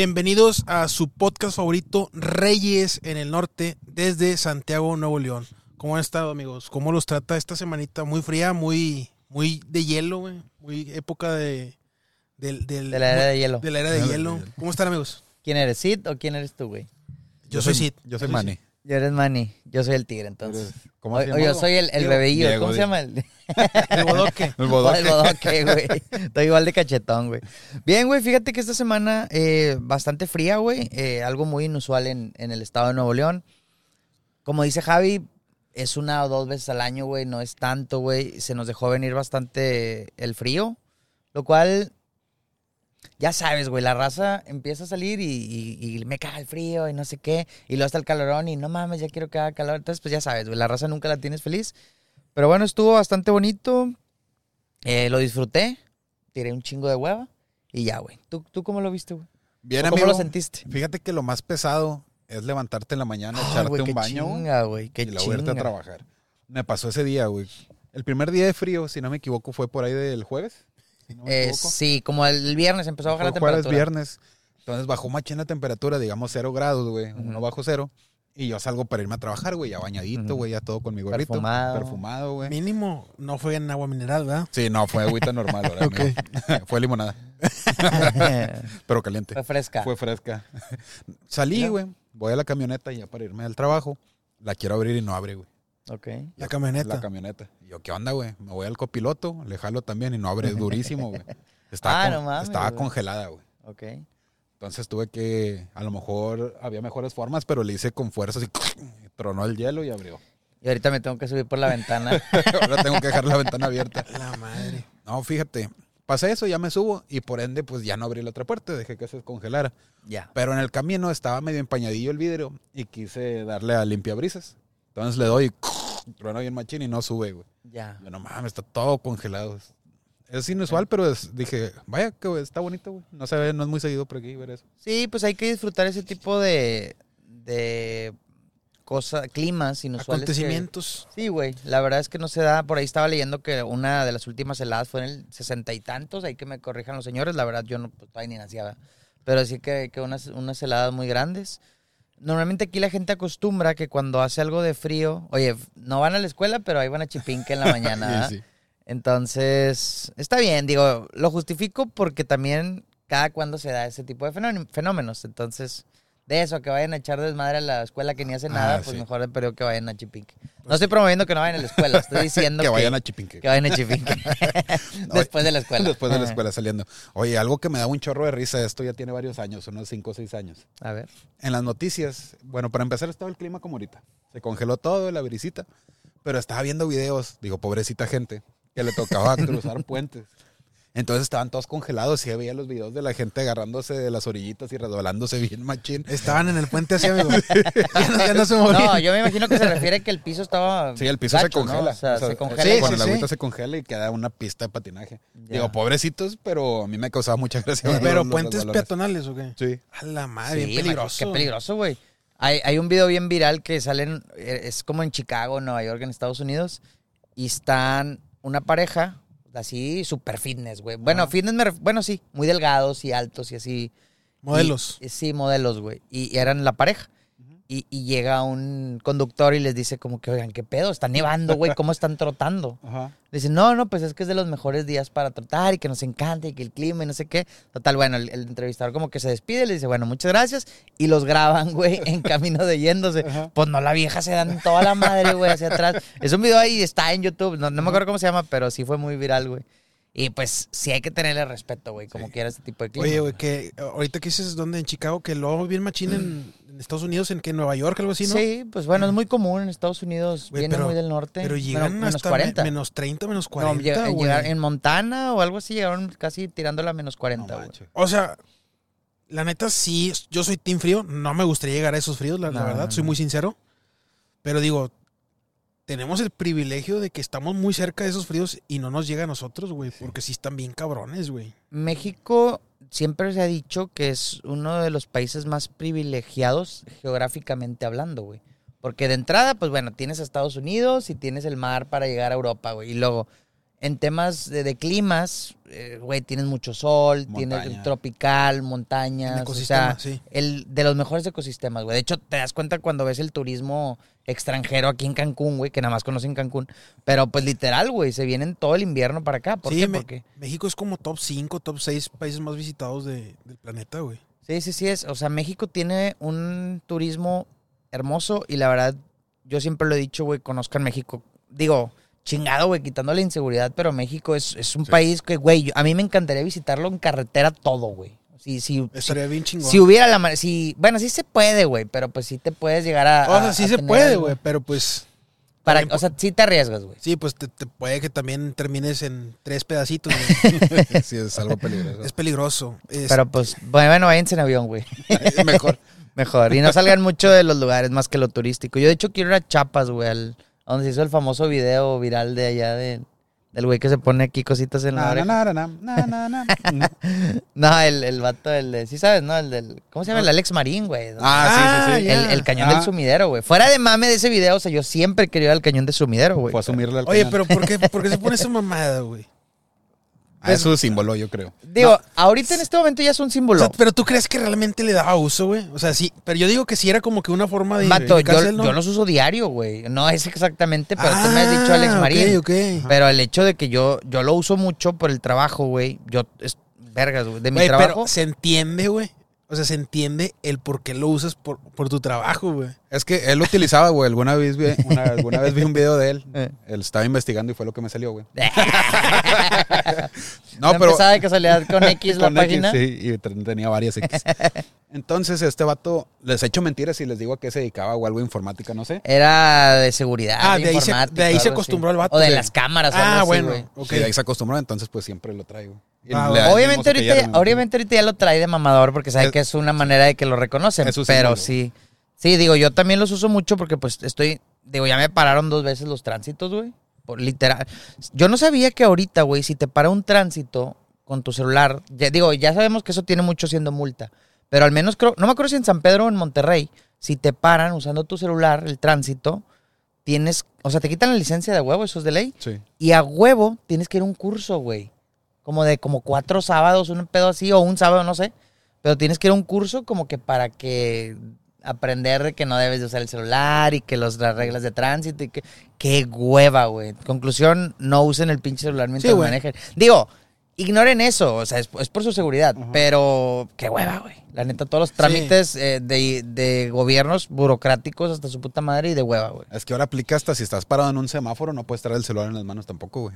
Bienvenidos a su podcast favorito, Reyes en el Norte, desde Santiago, Nuevo León. ¿Cómo han estado, amigos? ¿Cómo los trata esta semanita? Muy fría, muy, muy de hielo, güey. Muy época de... del- del- De la era de hielo. De la era de Era de hielo. hielo. ¿Cómo están, amigos? ¿Quién eres, Sid o quién eres tú, güey? Yo, soy Sid. Yo soy Manny. Yo eres Manny, yo soy el tigre, entonces. ¿Cómo o yo soy el, el Diego. bebeillo, Diego, ¿cómo se llama? El, El bodoque. El bodoque. el bodoque, güey. Estoy igual de cachetón, güey. Bien, güey, fíjate que esta semana eh, bastante fría, güey. eh, algo muy inusual en, en el estado de Nuevo León. Como dice Javi, es una o dos veces al año, güey. No es tanto, güey. Se nos dejó venir bastante el frío. Lo cual, ya sabes, güey, la raza empieza a salir y, y- y me caga el frío y no sé qué. Y luego está el calorón y no mames, ya quiero que haga calor. Entonces, pues ya sabes, güey, la raza nunca la tienes feliz. Pero bueno, estuvo bastante bonito. Eh, lo disfruté. Tiré un chingo de hueva. Y ya, güey. ¿Tú, ¿Tú cómo lo viste, güey? Bien, ¿Cómo amigo. lo sentiste? Fíjate que lo más pesado es levantarte en la mañana, Ay, echarte güey, un qué baño chinga, güey. Qué y luego irte a trabajar. Me pasó ese día, güey. El primer día de frío, si no me equivoco, fue por ahí del jueves. Si no me Eh, sí, como el viernes empezó a bajar la jueves, temperatura. viernes. Entonces bajó machín la temperatura, digamos cero grados, güey. Uno bajo cero. Y yo salgo para irme a trabajar, güey, ya bañadito, güey, ya todo con mi gorrito. Perfumado. Perfumado, güey. Mínimo, no fue en agua mineral, ¿verdad? Sí, no, fue agüita normal, ahora, Ok. amigo. Fue limonada, pero caliente. Fue fresca. Fue fresca. Salí, güey. Voy a la camioneta ya para irme al trabajo. La quiero abrir y no abre, güey. Ok. La camioneta. La camioneta. Y yo, ¿qué onda, güey? Me voy al copiloto, le jalo también y no abre durísimo, güey. Estaba, Ah, con- no mames, estaba güey. congelada, güey. Ok. Entonces tuve que, a lo mejor había mejores formas, pero le hice con fuerza así, tronó el hielo y abrió. Y ahorita me tengo que subir por la ventana. Ahora tengo que dejar la ventana abierta. La madre. No, fíjate, pasé eso, ya me subo y por ende, pues ya no abrí la otra puerta, dejé que se descongelara. ya. Pero en el camino estaba medio empañadillo el vidrio y quise darle a limpiabrisas. Entonces le doy, trueno bien machín y no sube, güey. Ya. Yo no mames, está todo congelado. Es inusual, pero es- dije, vaya, que está bonito, güey. No se ve, no es muy seguido por aquí ver eso. Sí, pues hay que disfrutar ese tipo de, de cosas, climas inusuales. que- Acontecimientos. Sí, güey. La verdad es que no se da. Por ahí estaba leyendo que una de las últimas heladas fue en el sesenta y tantos. Ahí que me corrijan los señores. La verdad, yo no pues, todavía ni nacía. Pero sí que, que unas, unas heladas muy grandes. Normalmente aquí la gente acostumbra que cuando hace algo de frío, oye, no van a la escuela, pero ahí van a Chipinque en la mañana. Sí, sí. Entonces, está bien, digo, lo justifico porque también cada cuando se da ese tipo de fenó- fenómenos. Entonces, de eso, que vayan a echar desmadre a la escuela que ni hace Ah, nada, pues sí. mejor el periodo que vayan a Chipinque. No estoy promoviendo que no vayan a la escuela, estoy diciendo que que, vayan a Chipinque. que vayan a Chipinque. Después de la escuela. Después de la escuela saliendo. Oye, algo que me da un chorro de risa, esto ya tiene varios años, unos 5 o 6 años. A ver. En las noticias, bueno, para empezar estaba el clima como ahorita. Se congeló todo, la brisita. Pero estaba viendo videos, digo, pobrecita gente, que le tocaba cruzar puentes. Entonces estaban todos congelados y veía los videos de la gente agarrándose de las orillitas y resbalándose bien machín. Estaban en el puente así, amigo. ya, no, ya no se movían. No, yo me imagino que se refiere que el piso estaba. Sí, el piso se gacho, ¿no? congela. O sea, O sea, se congela. sí, Con sí, el sí. agüita se congela y queda una pista de patinaje. Ya. Digo, pobrecitos, pero a mí me causaba mucha gracia. ver Pero los- puentes peatonales, ¿o qué? Sí. A la madre, Sí, bien peligroso. Qué peligroso, güey. Hay, hay un video bien viral que salen, eh, es como en Chicago, Nueva York, en Estados Unidos, y están una pareja, así, super fitness, güey. Bueno, fitness, me ref- bueno, sí, muy delgados y altos y así. Modelos. Y- sí, modelos, güey. Y, y eran la pareja. Y, y llega un conductor y les dice como que, oigan, ¿qué pedo? Está nevando, güey, ¿cómo están trotando? Ajá. Dicen, no, no, pues es que es de los mejores días para trotar y que nos encanta y que el clima y no sé qué. Total, bueno, el, el entrevistador como que se despide le dice, bueno, muchas gracias. Y los graban, güey, en camino de yéndose. Ajá. Pues no, la vieja se dan toda la madre, güey, hacia atrás. Es un video ahí, está en YouTube. No, no me acuerdo cómo se llama, pero sí fue muy viral, güey. Y pues sí hay que tenerle respeto, güey, como Sí. quiera este tipo de clima. Oye, güey, que ahorita que dices dónde en Chicago, que luego bien machín en, en Estados Unidos, en que en Nueva York, algo así, ¿no? Sí, pues bueno, es muy común en Estados Unidos, viene pero- muy del norte. Pero llegan menos hasta 40. me- menos 30, menos No, 40, llega- güey. llegar en Montana o algo así llegaron casi tirándola a menos 40, No güey. O sea, la neta sí, yo soy team frío, no me gustaría llegar a esos fríos, la, la No, verdad, no, soy no. muy sincero. Pero digo, tenemos el privilegio de que estamos muy cerca de esos fríos y no nos llega a nosotros, güey, porque sí están bien cabrones, güey. México siempre se ha dicho que es uno de los países más privilegiados geográficamente hablando, güey. Porque de entrada, pues bueno, tienes a Estados Unidos y tienes el mar para llegar a Europa, güey. Y luego en temas de, de climas, eh, güey, tienes mucho sol, tienes Montaña. tropical, montañas, Un o sea, sí. el de los mejores ecosistemas, güey. De hecho, te das cuenta cuando ves el turismo extranjero aquí en Cancún, güey, que nada más conocen Cancún, pero pues literal, güey, se vienen todo el invierno para acá. ¿Por Sí, qué? me- Porque México es como top 5, top 6 países más visitados de- del planeta, güey. Sí, sí, sí es. O sea, México tiene un turismo hermoso y la verdad, yo siempre lo he dicho, güey, conozcan México. Digo, chingado, güey, quitando la inseguridad, pero México es, es un Sí. país que, güey, yo- a mí me encantaría visitarlo en carretera todo, güey. Si, si, Estaría bien chingón. si hubiera la manera, si, bueno, sí se puede, güey, pero pues sí te puedes llegar a... o sea, a- sí a se puede, güey, pero pues... Para, o sea, sí te arriesgas, güey. Sí, pues te, te puede que también termines en tres pedacitos, güey. sí, es algo peligroso. es peligroso. Es- Pero pues, bueno, váyanse en avión, güey. Mejor. Mejor. Y no salgan mucho de los lugares más que lo turístico. Yo, de hecho, quiero ir a Chiapas, güey, al- donde se hizo el famoso video viral de allá de, del güey que se pone aquí cositas en la oreja. na, na. No, el, el vato, el de, sí sabes, ¿no? El del, ¿cómo se llama? El Alex Marín, güey. Ah, sí, sí, sí. ya. El, el cañón Ah. del sumidero, güey. Fuera de mame de ese video, o sea, yo siempre quería ir al cañón del sumidero, güey. Fue asumirle al Oye, pero ¿por qué, por qué se pone esa mamada, güey? Ah, es su símbolo, yo creo. Digo, ahorita en este momento ya es un O símbolo. sea, pero tú crees que realmente le daba uso, güey. O sea, sí, pero yo digo que sí era como que una forma de. Vato, yo, yo los uso diario, güey. No es exactamente, pero tú me has dicho Alex Ah, Marín. Ok. Pero el hecho de que yo, yo lo uso mucho por el trabajo, güey. Yo, es, vergas, güey. De mi trabajo. pero se entiende, güey. O sea, se entiende el por qué lo usas por, por tu trabajo, güey. Es que él lo utilizaba, güey. Alguna vez vi, una- alguna vez vi un video de él. Eh. Él estaba investigando y fue lo que me salió, güey. no, pero... empezaba de casualidad con X la con X, página. sí, y ten- tenía varias X. Entonces, este vato, les echo mentiras y les digo a qué se dedicaba o algo de informática, no sé. Era de seguridad. Ah, de ahí se- informática, de ahí se algo así. acostumbró el vato, O de las cámaras. o Ah, algo así, bueno. güey. Ok. Y de ahí se acostumbró, entonces pues siempre lo traigo. Ah. Obviamente ahorita, ya, obviamente ahorita ya lo trae de mamador porque sabe Es- que es una manera de que lo reconocen. Pero sí. Sí, digo, yo también los uso mucho porque pues estoy. Digo, ya me pararon dos veces los tránsitos, güey. Por literal. Yo no sabía que ahorita, güey, si te para un tránsito con tu celular. Ya, digo, ya sabemos que eso tiene mucho siendo multa. Pero al menos creo. No me acuerdo si en San Pedro o en Monterrey. Si te paran usando tu celular, el tránsito, tienes. O sea, te quitan la licencia de huevo, eso es de ley. Sí. Y a huevo tienes que ir a un curso, güey. Como de como cuatro sábados, un pedo así, o un sábado, no sé. Pero tienes que ir a un curso como que para que aprender de que no debes de usar el celular y que los, las reglas de tránsito y que... Qué hueva, güey. Conclusión, no usen el pinche celular mientras Sí, manejen. Digo, ignoren eso, o sea, es, es por su seguridad. Pero qué hueva, güey. La neta, todos los trámites eh, de, de gobiernos burocráticos hasta su puta madre y de hueva, güey. Es que ahora aplica hasta si estás parado en un semáforo, no puedes traer el celular en las manos tampoco, güey.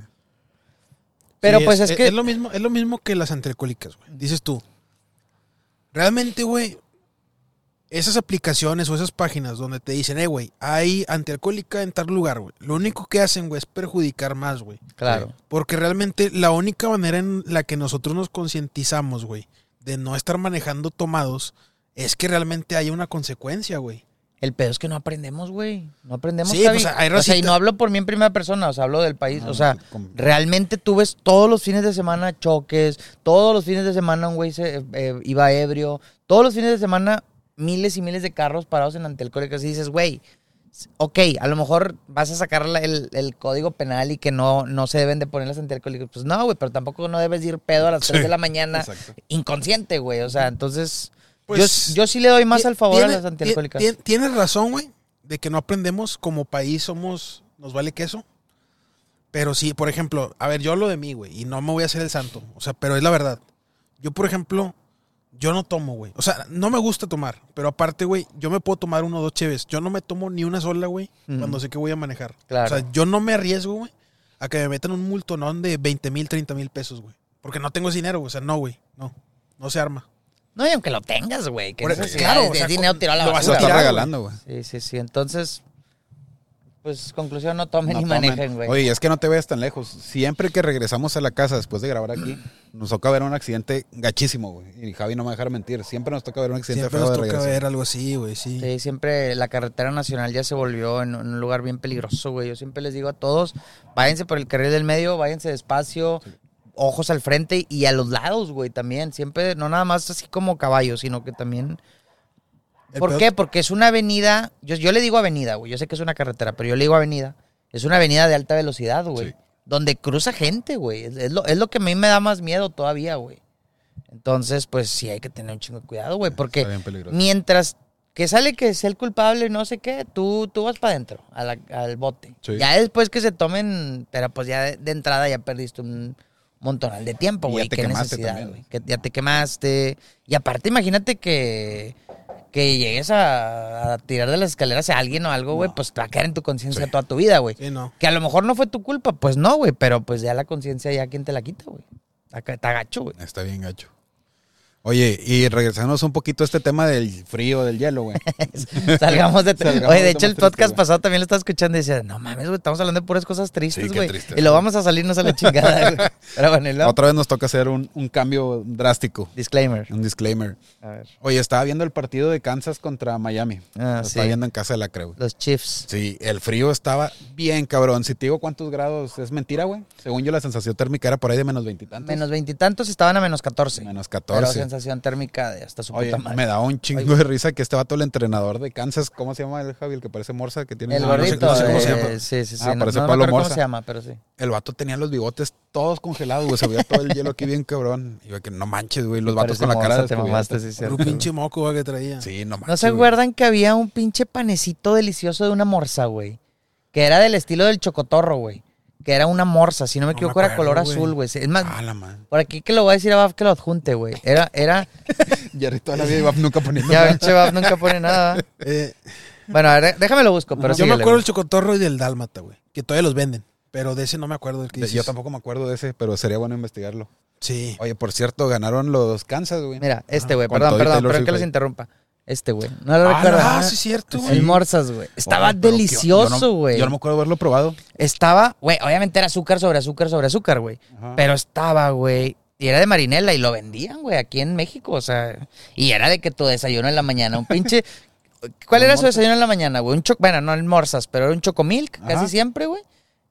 Pero Sí, pues es, que... Es lo mismo, es lo mismo que las antialcohólicas, güey. Dices tú. Realmente, güey, esas aplicaciones o esas páginas donde te dicen, eh, güey, hay antialcohólica en tal lugar, güey. Lo único que hacen, güey, es perjudicar más, güey. Claro. Porque realmente la única manera en la que nosotros nos concientizamos, güey, de no estar manejando tomados, es que realmente haya una consecuencia, güey. El pedo es que no aprendemos, güey. No aprendemos, Sí, pues, hay O sea, y no hablo por mí en primera persona, o sea, hablo del país. No, o sea, con- realmente tú ves todos los fines de semana choques, todos los fines de semana un güey se eh, iba ebrio, todos los fines de semana miles y miles de carros parados en antialcohólicas y dices, güey, ok, a lo mejor vas a sacar el, el código penal y que no, no se deben de poner las antialcohólicas. Pues no, güey, pero tampoco no debes ir pedo a las 3 Sí, de la mañana exacto. inconsciente, güey. O sea, entonces... Pues, yo, yo sí le doy más al favor a tiene- las antialcohólicas. ti- ti- Tienes razón, güey, de que no aprendemos como país somos, nos vale queso. Pero sí, por ejemplo, a ver, yo hablo de mí, güey, y no me voy a hacer el santo. O sea, pero es la verdad. Yo, por ejemplo, yo no tomo, güey. O sea, no me gusta tomar, pero aparte, güey, yo me puedo tomar uno o dos cheves. Yo no me tomo ni una sola, güey, cuando sé que voy a manejar. Claro. O sea, yo no me arriesgo, güey, a que me metan un multonón de 20 mil, 30 mil pesos, güey. Porque no tengo dinero, güey. O sea, no, güey. No. No se arma. No, y aunque lo tengas, güey. Que si claro, o sea, dinero tirado a la lo vas Lo a basura. estás regalando, güey. Sí, sí, sí. Entonces, pues conclusión, no tomen No ni tomen. manejen, güey. Oye, es que no te vayas tan lejos. Siempre que regresamos a la casa después de grabar aquí, nos toca ver un accidente gachísimo, güey. Y Javi no me va a dejar mentir. Siempre nos toca ver un accidente Siempre feo nos de toca ver algo así, güey, sí. Sí, siempre la carretera nacional ya se volvió en un lugar bien peligroso, güey. Yo siempre les digo a todos, váyanse por el carril del medio, váyanse despacio, ojos al frente y a los lados, güey, también. Siempre, no nada más así como caballos, sino que también... ¿Por qué? Porque es una avenida, yo, yo le digo avenida, güey, yo sé que es una carretera, pero yo le digo avenida. Es una avenida de alta velocidad, güey. Sí. donde cruza gente, güey. Es, es lo, es lo que a mí me da más miedo todavía, güey. Entonces, pues sí hay que tener un chingo de cuidado, güey, porque mientras que sale que sea el culpable, no sé qué, tú, tú vas para adentro, al bote. Sí. Ya después que se tomen, pero pues ya de, de entrada ya perdiste un montonal de tiempo, güey. te Qué quemaste necesidad, güey. Que ya te quemaste. Y aparte, imagínate que, que llegues a, a tirar de las escaleras a alguien o algo, güey, No. pues te va a quedar en tu conciencia Sí. toda tu vida, güey. Sí, no. Que a lo mejor no fue tu culpa, pues no, güey, pero pues ya la conciencia ya quién te la quita, güey. Está, está gacho, güey. Está bien gacho. Oye, y regresamos un poquito a este tema del frío, del hielo, güey. Salgamos de... Salgamos Oye, de de hecho, el podcast güey. pasado también lo estaba escuchando y decía, no mames, güey, estamos hablando de puras cosas tristes, Sí, qué güey. triste, y lo güey. vamos a salirnos a la chingada, güey. Pero bueno, Otra vez nos toca hacer un, un cambio drástico, disclaimer. un disclaimer. A ver. Oye, estaba viendo el partido de Kansas contra Miami. Ah, Lo sí. Estaba viendo en casa de la creo. Los Chiefs. Sí, el frío estaba bien cabrón. Si te digo cuántos grados, es mentira, güey. Según yo, la sensación térmica era por ahí de menos veintitantos. Menos veintitantos estaban a menos 14. Menos 14. Sensación térmica de hasta su Oye, puta madre. me da un chingo de risa que este vato, el entrenador de Kansas, ¿cómo se llama el Javi? El que parece Morsa, que tiene El un- no sé- gordito. no sé cómo eh, se llama. Sí, sí, sí. Ah, no, parece no Pablo acuerdo cómo Morza. se llama, pero sí. El vato tenía los bigotes todos congelados, güey. Se veía todo el hielo aquí bien cabrón. Y que no manches, güey. Los vatos con la cara te mamaste, sí, un pinche moco güey, que traía. Sí, no manches. ¿No se acuerdan que había un pinche panecito delicioso de una morsa, güey? Que era del estilo del chocotorro, güey. Que era una morsa, si no me No me equivoco, era color güey. azul, güey. Es más, Ah, la man. por aquí que lo voy a decir a Baf que lo adjunte, güey. Era, era. Jerry toda la vida iba nunca poniendo Ya nada. ven, che, Baf nunca pone nada. Eh, Bueno, a ver, déjame lo busco, pero yo me acuerdo güey. del chocotorro y del dálmata, güey. Que todavía los venden. Pero de ese no me acuerdo del que De-. Yo tampoco me acuerdo de ese, pero sería bueno investigarlo. Sí. Oye, por cierto, ganaron los Kansas, güey. Mira, este, güey. Con Perdón, y perdón, perdón que los ahí. interrumpa. Este, güey. No lo Ah, recuerdas. ah, sí, es cierto, El güey. morsas, güey. Estaba Oye, delicioso, yo no- güey. Yo no me acuerdo haberlo probado. Estaba, güey, obviamente era azúcar sobre azúcar sobre azúcar, güey. Pero estaba, güey. Y era de marinela y lo vendían, güey, aquí en México. O sea, y era de que tu desayuno en la mañana, un pinche. ¿Cuál ¿Un era su desayuno en la mañana, güey? Un cho bueno, no el morsas, pero era un chocomilk, Ajá. casi siempre, güey.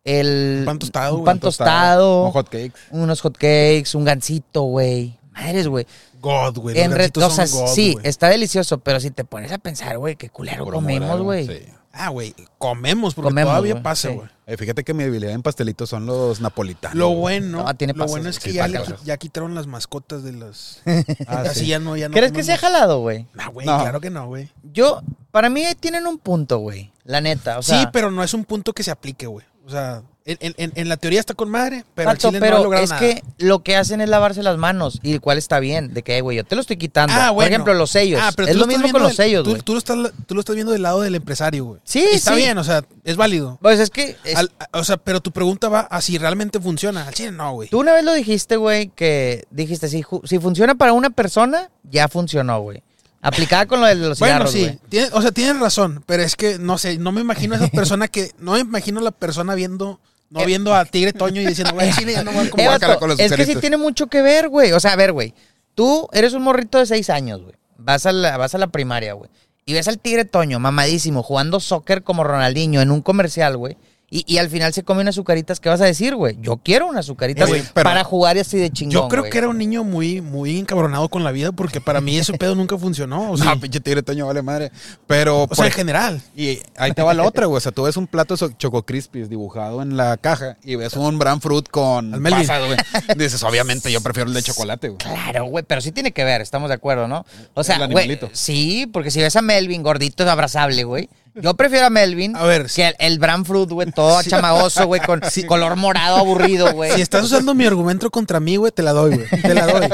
El. Un pan tostado, Un pan tostado. Un hot cakes. Unos hot cakes, un gansito, güey. Madres, güey. God, güey. Los En re- o sea, son God, sí, está delicioso, pero si te pones a pensar, güey, qué culero comemos, güey. sí. Ah, güey. Comemos, porque Comemos, todavía pasa, sí. güey. Eh, fíjate que mi debilidad en pastelitos son los napolitanos. Lo bueno, No, tiene lo bueno es que sí, ya, le ya quitaron las mascotas de las. Ah, Así sí. ya no, ya no. ¿Crees que se ha jalado, güey? No, güey, No. claro que no, güey. Yo, para mí tienen un punto, güey. La neta, o sea. sí, pero no es un punto que se aplique, güey. O sea, en, en- en- en la teoría está con madre, pero Pato, chile pero no ha logrado es nada. que lo que hacen es lavarse las manos, y el cual está bien, de que, güey, yo te lo estoy quitando. Ah, Por bueno. ejemplo, los sellos. Ah, pero es lo mismo con los sellos, güey. tú lo estás, tú lo estás viendo del lado del empresario, güey. Sí, Y Está sí. bien, o sea, es válido. Pues es que es- Al- o sea, pero tu pregunta va a si realmente funciona. Al chile no, güey. tú una vez lo dijiste, güey, que dijiste, si, si funciona para una persona, ya funcionó, güey. Aplicada con lo de los Bueno, cigarros, sí, güey. tiene- o sea, tienes razón, pero es que no sé, no me imagino a esa persona que, no me imagino a la persona viendo, no Eh, viendo a Tigre Toño y diciendo, güey, chile ya no voy a comer. es que sí tiene mucho que ver, güey. O sea, a ver, güey. Tú eres un morrito de seis años, güey. Vas a la, vas a la primaria, güey. Y ves al tigre Toño, mamadísimo, jugando soccer como Ronaldinho en un comercial, güey. Y, y al final se come unas azucaritas. ¿Qué vas a decir, güey? Yo quiero unas azucaritas Eh, para jugar así de chingón. Yo creo que era un niño muy, muy encabronado con la vida porque para mí ese pedo nunca funcionó. O sea, No, pinche tigre toño vale madre. Pero, o por sea, en ej- general. y ahí te va la otra, güey. O sea, tú ves un plato so- Choco Crispies dibujado en la caja y ves un Bran Fruit con pasas, güey. Dices, obviamente, yo prefiero el de chocolate, güey. Claro, güey, pero sí tiene que ver, estamos de acuerdo, ¿no? O sea, güey, sí, porque si ves a Melvin gordito es abrazable, güey. Yo prefiero a Melvin A ver, que el, el Bran Fruit, güey, todo chamagoso, güey, con color morado aburrido, güey. Si estás usando mi argumento contra mí, güey, te la doy, güey. Te la doy.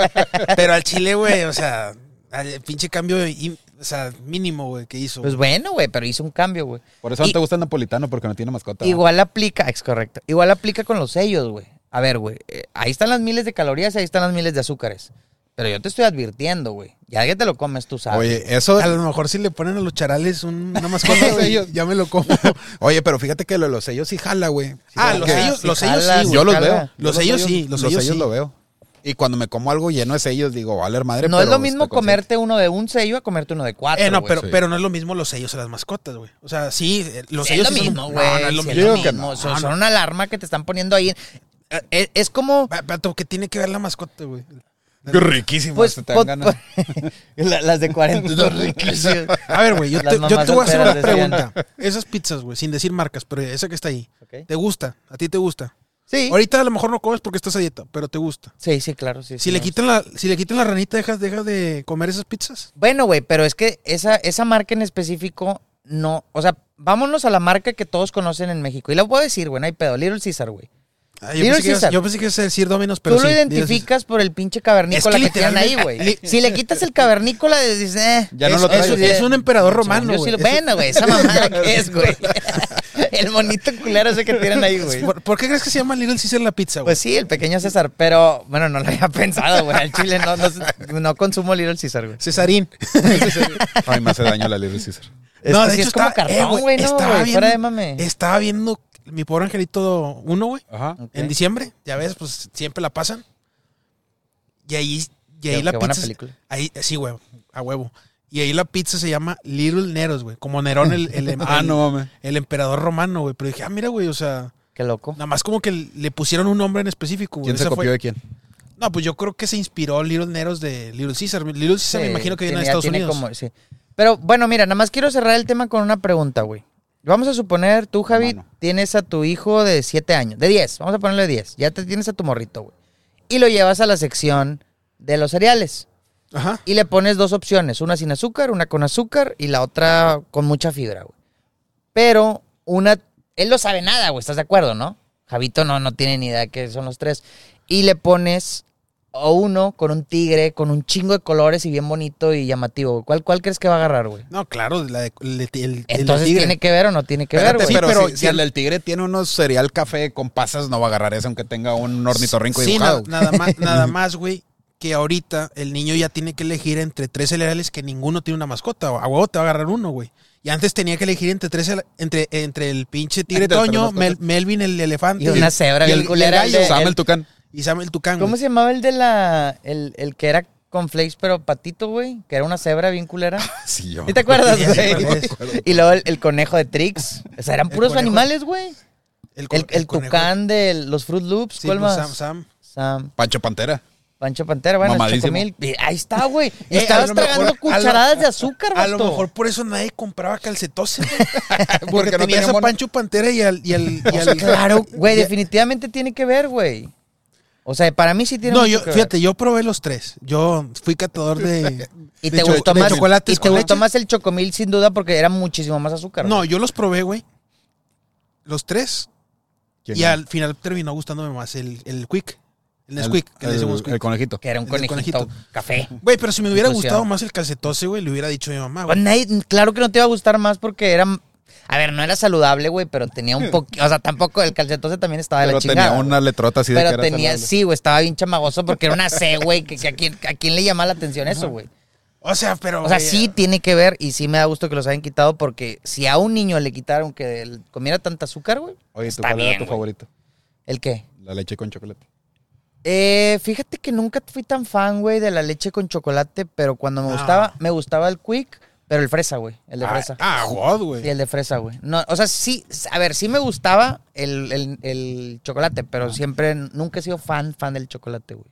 Pero al chile, güey, o sea, al pinche cambio y- o sea, mínimo, güey, que hizo. Pues bueno, güey, pero hizo un cambio, güey. Por eso no te gusta el napolitano, porque no tiene mascota. Igual aplica, es correcto. Igual aplica con los sellos, güey. A ver, güey, eh, ahí están las miles de calorías y ahí están las miles de azúcares. Pero yo te estoy advirtiendo, güey. Ya que te lo comes, tú sabes. Oye, eso. a lo mejor si le ponen a los charales un- una mascota, güey, Sellos. ya me lo como. Oye, pero fíjate que lo de los sellos sí jala, güey. Sí, Ah, los sellos, sí los sellos jala, sí, Yo güey. los veo. Los sellos sí, los sellos sí. lo veo. Y cuando me como algo lleno de sellos, digo, vale madre. no es lo mismo comerte uno de un sello a comerte uno de cuatro. Eh, no, güey. pero, sí. pero no es lo mismo los sellos a las mascotas, güey. O sea, sí, eh, los Sí, sellos es lo sí son- mismo, no, güey. no es lo sí mismo. Mismo. Son, son una alarma que te están poniendo ahí. Eh, Es, es como. Pa- Pato, ¿qué tiene que ver la mascota, güey? Qué riquísimo. Pues, te dan ganas. la- las de 40 son riquísimas. A ver, güey, yo, te, yo mamás te voy a hacer una pregunta. Esas pizzas, güey, sin decir marcas, pero esa que está ahí. ¿te gusta? ¿A ti te gusta? Sí. Ahorita a lo mejor no comes porque estás a dieta, pero te gusta. Sí, sí, claro. Sí, Si sí, le quitan la, si le quitan la ranita, dejas, dejas de comer esas pizzas. Bueno, güey, pero es que esa, esa marca en específico no. O sea, vámonos a la marca que todos conocen en México. Y la puedo decir, güey, no hay pedo. Little Caesar, güey. Ah, yo, pensé que ibas- yo pensé que ibas a decir Domino's, pero Tú lo sí, identificas por el pinche cavernícola Es que, que tienen ahí, güey. Si le quitas el cavernícola, dices, eh. Ya no Es- lo es, traigo. es un emperador romano, sí güey. Bueno, güey, esa mamada que es, güey. El monito culero ese que tienen ahí, güey. ¿Por, por qué crees que se llama Little Caesar la pizza, güey? Pues sí, el pequeño César, pero bueno, no lo había pensado, güey. Al chile no, no, no consumo Little Caesar, güey. Cesarín. Ay, me hace daño la Little Caesar. Es no, de sí hecho es como está- eh, cartón, güey, no, estaba güey, fuera de mame. Estaba viendo mi pobre angelito 1, güey, Ajá. En diciembre. Ya ves, pues siempre la pasan. Y ahí, y ahí Qué- la qué buena pizza. película. Ahí, sí, güey, a huevo. Y ahí la pizza se llama Little Neros, güey. Como Nerón, el, el, Ah, el- no mames. el emperador romano, güey. Pero dije, ah, mira, güey, o sea, Qué loco. nada más como que le pusieron un nombre en específico, güey. ¿Quién se copió fue- de quién? No, pues yo creo que se inspiró Little Neros de Little Caesar. Little Caesar me imagino que viene de Estados tiene Unidos. como- sí. Pero bueno, mira, nada más quiero cerrar el tema con una pregunta, güey. Vamos a suponer, tú, Javi, Mano. tienes a tu hijo de 7 años, de 10, vamos a ponerle 10. Ya te tienes a tu morrito, güey. Y lo llevas a la sección de los cereales. Ajá. Y le pones dos opciones, una sin azúcar, una con azúcar y la otra con mucha fibra, güey. Pero una, él no sabe nada, güey, ¿estás de acuerdo, no? Javito no, no tiene ni idea de qué son los tres. Y le pones o uno con un tigre, con un chingo de colores y bien bonito y llamativo. ¿Cuál, cuál crees que va a agarrar, güey? No, claro, la de- el, el- el Entonces, tigre. ¿tiene que ver o no tiene que Espérate, ver, güey? pero, pero si, el del tigre tiene unos cereal café con pasas, no va a agarrar ese aunque tenga un ornitorrinco Sí, dibujado. na- nada más, nada más, güey, que ahorita el niño ya tiene que elegir entre tres cereales que ninguno tiene una mascota. A huevo te va a agarrar uno, güey. Y antes tenía que elegir entre tres, entre, entre el pinche tigre Toño. Mel- Melvin el elefante. Y una cebra y el- el culera, el gallo, de- Sam el- el tucán. Y Sam el tucán, ¿Cómo güey. se llamaba el de la. El, el que era con flakes, pero patito, güey? Que era una cebra bien culera. Sí, yo. ¿Sí te acuerdas, güey? Y luego el, el conejo de Trix. O sea, eran puros conejo- animales, güey. El, El, el tucán de los Fruit Loops. Sí, ¿Cuál pues, más? Sam, Sam. Sam. Pancho Pantera. Pancho Pantera, bueno. Chocomil. Y Ahí está, güey. Y Eh, estabas a lo mejor- tragando lo- cucharadas de azúcar, A lo mejor por eso nadie compraba calcetose, güey. Porque, Porque no tenías a Pancho Pantera y al... Y al, y al- Claro, güey, y- definitivamente tiene que ver, güey. O sea, para mí sí tiene No, mucho yo, que ver. fíjate, yo probé los tres. Yo fui catador de... Y de te cho- gustó de más, chocolates y te con gustó leche. más el chocomil sin duda porque era muchísimo más azúcar. No, güey. yo los probé, güey. Los tres. ¿Quién Y al final terminó gustándome más el, el Quick. El Nesquik, que le el- decimos el Quick. conejito. que era un el del conejito, conejito. café. Güey, pero si me hubiera Inclusión. gustado más el calcetose, güey, le hubiera dicho a mi mamá, Pues güey. nadie- claro que no te iba a gustar más porque era. A ver, no era saludable, güey, pero tenía un poquito. O sea, tampoco el calcetose también estaba de Pero la tenía chingada. güey. una letrota así de que Pero era tenía, saludable. sí, güey, estaba bien chamagoso porque era una C, güey. Que, que a, quién, ¿A quién le llama la atención eso, güey? O sea, pero. O sea, sí tiene que ver y sí me da gusto que los hayan quitado porque si a un niño le quitaron que comiera tanta azúcar, güey, Oye, ¿tú está cuál bien, era tu favorito? ¿el qué? La leche con chocolate. Eh, fíjate que nunca fui tan fan, güey, de la leche con chocolate, pero cuando me No. gustaba, me gustaba el quick, pero el fresa, güey, el de Ah, fresa. Ah, God, güey. Sí, el de fresa, güey. No, o sea, sí, a ver, sí me gustaba el, el- el chocolate, pero siempre, nunca he sido fan, fan del chocolate, güey.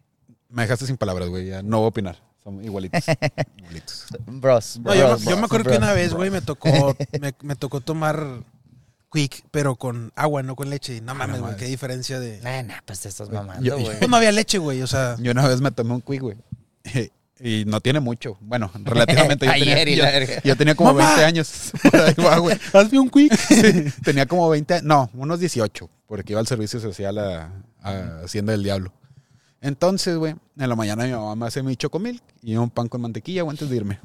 Me dejaste sin palabras, güey. Ya no voy a opinar. Son igualitos. igualitos. Bros. No, yo, bros, yo me bros, acuerdo que una vez, güey, me tocó, me, me tocó tomar Quick, pero con agua, no con leche. No mames, güey, qué diferencia de. Nah, nah, pues te estás mamando, güey. Pues no había leche, güey, o sea. Yo una vez me tomé un quick, güey. Y no tiene mucho. Bueno, relativamente. Yo tenía, Ayer y yo- la verga. yo tenía como ¡Mamá! 20 años. Por ahí va, güey. Hazme un Quick. Tenía como 20, no, unos 18, porque iba al servicio social a, a Hacienda del Diablo. Entonces, güey, en la mañana mi mamá me hace mi chocomil y un pan con mantequilla, güey, antes de irme.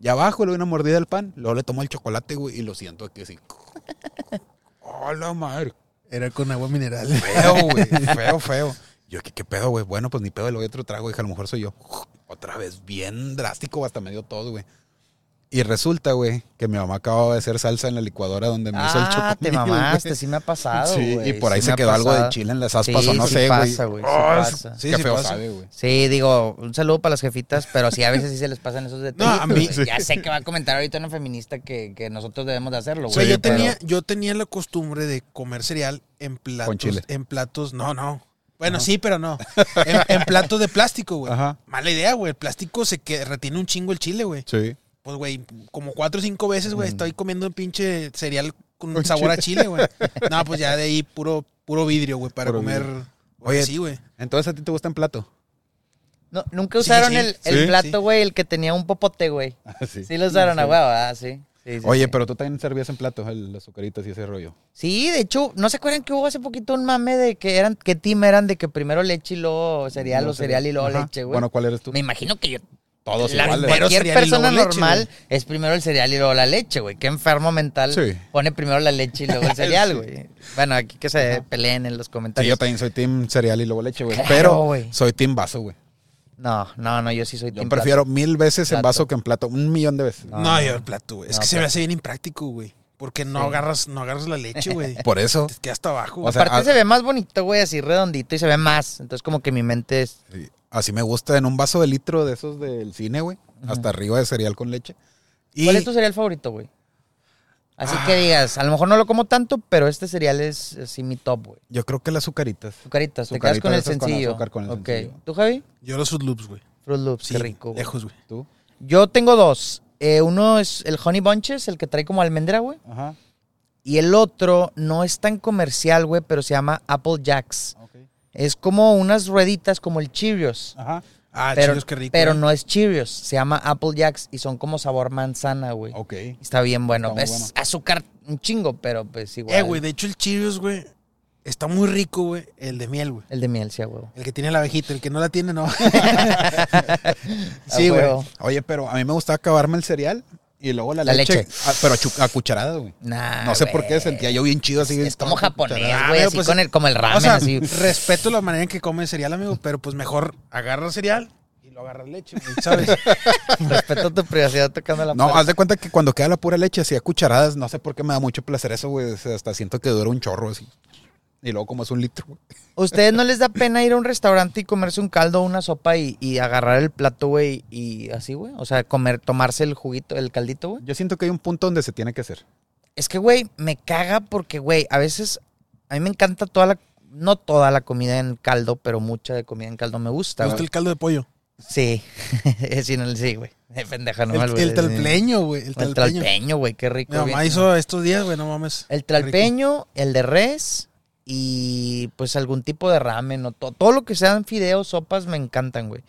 Y abajo le doy una mordida al pan, luego le tomo el chocolate, güey, y lo siento aquí así. ¡Oh, la madre! Era con agua mineral. Feo, güey, feo, feo. Yo, ¿qué, qué pedo, güey? Bueno, pues ni pedo, le doy otro trago, dije, a lo mejor soy yo. Otra vez, bien drástico, hasta me dio todo, güey. Y resulta, güey, que mi mamá acababa de hacer salsa en la licuadora donde me hizo el Ah, te chocomil, mamaste, güey. sí me ha pasado, Sí, güey. y por ahí sí se quedó algo de chile en las aspas Sí, o no sí sé, güey. pasa, güey, sí Oh, pasa. Sí, qué sí feo pasa. sabe, güey. Sí, digo, un saludo para las jefitas, pero sí, a veces sí se les pasan esos detalles. a mí- Ya sé que va a comentar ahorita una feminista que, que nosotros debemos de hacerlo, O sea, güey. yo pero- tenía, yo tenía la costumbre de comer cereal en platos. chile. En platos, no, no. Bueno, sí, pero no. En, en platos de plástico, güey. Ajá. Mala idea, güey. El plástico se que retiene un chingo el chile, güey. Sí. Pues, güey, como cuatro o cinco veces, güey, Mm. estoy comiendo un pinche cereal con Con sabor a chile. güey. No, pues ya de ahí puro, puro vidrio, güey, para Puro comer. vidrio. Oye, sí, güey. Entonces a ti te gusta en plato. No, Nunca usaron sí. el, el Sí, plato, sí. güey, el que tenía un popote, güey. sí. Sí lo usaron a huevo, ah, sí. Sí, sí, Oye, sí. pero tú también servías en plato el, las azucaritas y ese rollo. Sí, de hecho, ¿no se acuerdan que hubo hace poquito un mame de que eran, qué team eran de que primero leche y luego cereal o cereal y luego Ajá. leche, güey? Bueno, ¿cuál eres tú? Me imagino que yo, Todos la- iguales. Primero cualquier persona leche, normal es primero el cereal y luego la leche, güey. Qué enfermo mental Sí. pone primero la leche y luego el cereal, Sí. güey. Bueno, aquí que se peleen en los Sí, comentarios. yo también soy team cereal y luego leche, güey. Claro, pero soy team vaso, güey. No, no, no, yo sí soy Yo team prefiero mil veces en Plato. vaso que en plato. Un millón de veces. No, No, yo el plato, güey. Es No, que se me hace bien impráctico, güey. Porque no Sí. agarras, no agarras la leche, güey. Por eso. Te queda hasta abajo. O sea, Aparte a- se ve más bonito, güey, así redondito y se ve más. Entonces como que mi mente es... sí, así me gusta en un vaso de litro de esos del cine, güey. Hasta arriba de cereal con leche. Y ¿Cuál es tu cereal favorito, güey? Así Ah. que digas, a lo mejor no lo como tanto, pero este cereal es así mi top, güey. Yo creo que las azucaritas. Azucaritas, te quedas con el esas con sencillo. azúcar, con el ok. sencillo. ¿Tú, Javi? yo los Fruit Loops, güey. Fruit Loops, Sí, qué rico. güey. lejos, güey. ¿Tú? Yo tengo dos. Eh, uno es el Honey Bunches, el que trae como almendra, güey. Ajá. Y el otro no es tan comercial, güey, pero se llama Apple Jacks. Ok. Es como unas rueditas como el Cheerios. Ajá. Ah, pero chicos, qué rico. pero güey. no es Cheerios, se llama Apple Jacks y son como sabor manzana, güey. Ok. Está bien bueno. Está es bueno. azúcar un chingo, pero pues igual. Eh, güey, de hecho el Cheerios, güey, está muy rico, güey. El de miel, güey. El de miel, sí, huevo. El que tiene la abejita, el que no la tiene, no. Sí, güey. Oye, pero a mí me gustaba acabarme el cereal y luego la, La leche. leche. pero a, chu- a cucharadas, güey. Nah, No sé por qué sentía yo bien chido así. Es como japonés, Ah, güey, así pues, con el, como el ramen, o sea, así. respeto la manera en que come cereal, amigo, pero pues mejor agarra cereal y lo agarra leche, ¿sabes? Respeto tu privacidad tocando la No, haz de cuenta que cuando queda la pura leche, así a cucharadas, no sé por qué me da mucho placer eso, güey. o sea, hasta siento que dura un chorro así. Y luego como es un litro, güey. ¿Ustedes no les da pena ir a un restaurante y comerse un caldo o una sopa y, y agarrar el plato, güey, y así, güey? O sea, comer, tomarse el juguito, el caldito, güey. Yo siento que hay un punto donde se tiene que hacer. Es que, güey, me caga porque, güey, a veces a mí me encanta toda la, no toda la comida en caldo, pero mucha de comida en caldo me gusta. ¿Te gusta güey. el caldo de pollo? Sí, sí, no, sí, güey. Pendeja, no el, me el albures, talpleño, güey. El El tralpeño, güey, qué rico. Mi mamá bien. hizo estos días, güey, no mames. El tralpeño, el de res y pues algún tipo de ramen o to- todo lo que sean fideos, sopas me encantan, güey.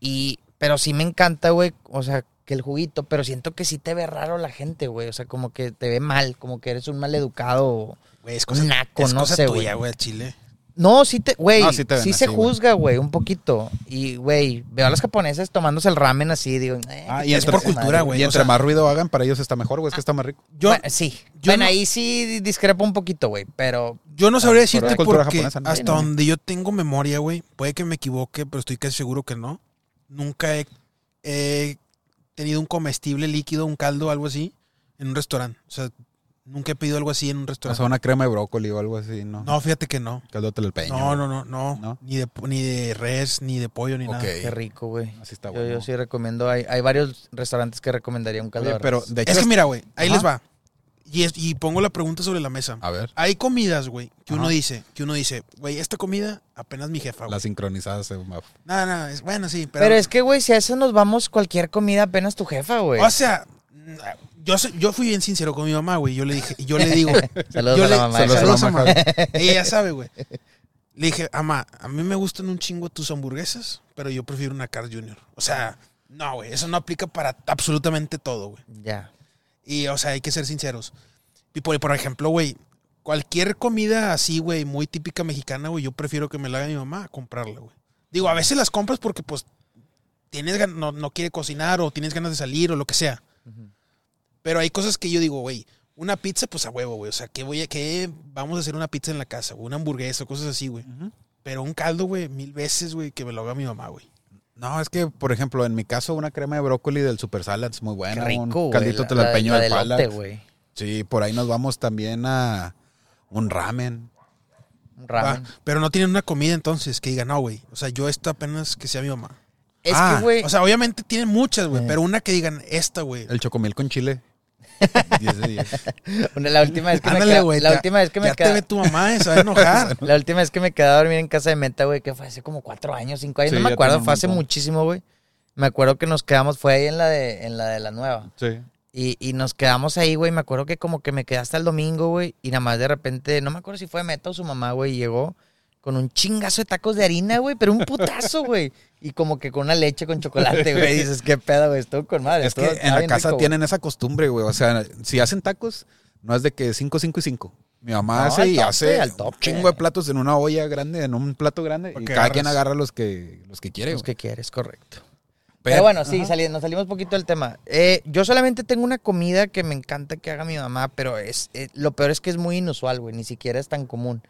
Y pero sí me encanta, güey, o sea, que el juguito, pero siento que sí te ve raro la gente, güey, o sea, como que te ve mal, como que eres un mal educado. Güey, es cosa, naco, es no cosa sé, tuya, güey. chile. No, sí te, güey, No, sí te ven sí se juzga, güey, un poquito. Y, güey, veo a los japoneses tomándose el ramen así, digo, eh, Ah, y es por cultura, güey. Y o entre sea- más ruido hagan, para ellos está mejor, güey. Es que está más rico. Yo, Bueno, sí, yo bueno, no- ahí sí discrepo un poquito, güey, pero yo no sabría Ah, decirte cultura porque japonesa, ¿no? hasta Sí, donde yo tengo memoria, güey, puede que me equivoque, pero estoy casi seguro que no. Nunca he, he tenido un comestible líquido, un caldo, algo así, en un restaurante. O sea, nunca he pedido algo así en un O restaurante. sea, una crema de brócoli o algo así, ¿no? No, fíjate que no. Caldo peño. No, no, no, no, ¿No? Ni, de, ni de res, ni de pollo, ni Ok. nada. qué rico, güey. Así está Yo, bueno. yo sí recomiendo, hay, hay varios restaurantes que recomendaría un caldo Oye, pero de hecho. Es que mira, güey, ahí Ajá. les va. Y, es- y pongo la pregunta sobre la mesa. A ver, Hay comidas, güey, que uno Ajá. dice, que uno dice, güey, esta comida apenas mi jefa, güey. las sincronizadas se Nada, nada, es bueno, sí, pero. Pero, es que, güey, si a eso nos vamos, cualquier comida apenas tu jefa, güey. O sea, yo, yo fui bien sincero con mi mamá, güey. Yo le dije, yo le digo, Saludos yo a la le- mamá. saludos a saludos la a mamá, mamá. Ella ya sabe, güey. Le dije, mamá, a mí me gustan un chingo tus hamburguesas, pero yo prefiero una Carl Jr. O sea, no, güey, eso no aplica para absolutamente todo, güey. Ya. Y, o sea, hay que ser sinceros. Y por, por ejemplo, güey, cualquier comida así, güey, muy típica mexicana, güey, yo prefiero que me la haga mi mamá a comprarla, güey. Digo, a veces las compras porque, pues, tienes no, no quiere cocinar o tienes ganas de salir o lo que sea. Pero hay cosas que yo digo, güey, una pizza, pues a huevo, güey. O sea, que voy a, que vamos a hacer una pizza en la casa, güey, una hamburguesa, cosas así, güey. Pero un caldo, güey, mil veces, güey, que me lo haga mi mamá, güey. No, es que, por ejemplo, en mi caso, una crema de brócoli del Super Salad es muy buena. Qué rico, un güey. caldito La- tlalpeño la- de la pala. elote, güey. Sí, por ahí nos vamos también a un ramen. Un ramen. Ah, pero no tienen una comida entonces que diga, no, güey. O sea, yo esta apenas que sea mi mamá. Es Ah, que, güey, O sea, obviamente tienen muchas, güey, Eh. pero una que digan esta, güey. El chocomil con chile. 10 de 10. una- la última vez que me quedé, la ya- última vez que me ya te ve quedé, tu mamá, se va a enojar. la última vez que me quedé a dormir en casa de Meta, güey, que fue hace como cuatro años, cinco años, Sí, no me acuerdo, fue hace muchísimo, güey. Me acuerdo que nos quedamos, fue ahí en la de, en la de la nueva. Sí. Y, y nos quedamos ahí, güey. Me acuerdo que como que me quedé hasta el domingo, güey. Y nada más de repente, no me acuerdo si fue Meta o su mamá, güey, llegó con un chingazo de tacos de harina, güey, pero un putazo, güey. Y como que con una leche con chocolate, güey. Dices, qué pedo, güey, estuvo con madre. Es que en la casa rico, tienen esa costumbre, güey. O sea, si hacen tacos, no es de que 5, 5 y 5. Mi mamá No, hace al y tope, hace al un chingo de platos en una olla grande, en un plato grande. Y que cada quien agarra los que, los que quiere. Los que quieres, correcto. Pero- Pero, bueno, sí, sali- nos salimos un poquito del tema. Eh, yo solamente tengo una comida que me encanta que haga mi mamá, pero es eh, lo peor es que es muy inusual, güey. Ni siquiera es tan común.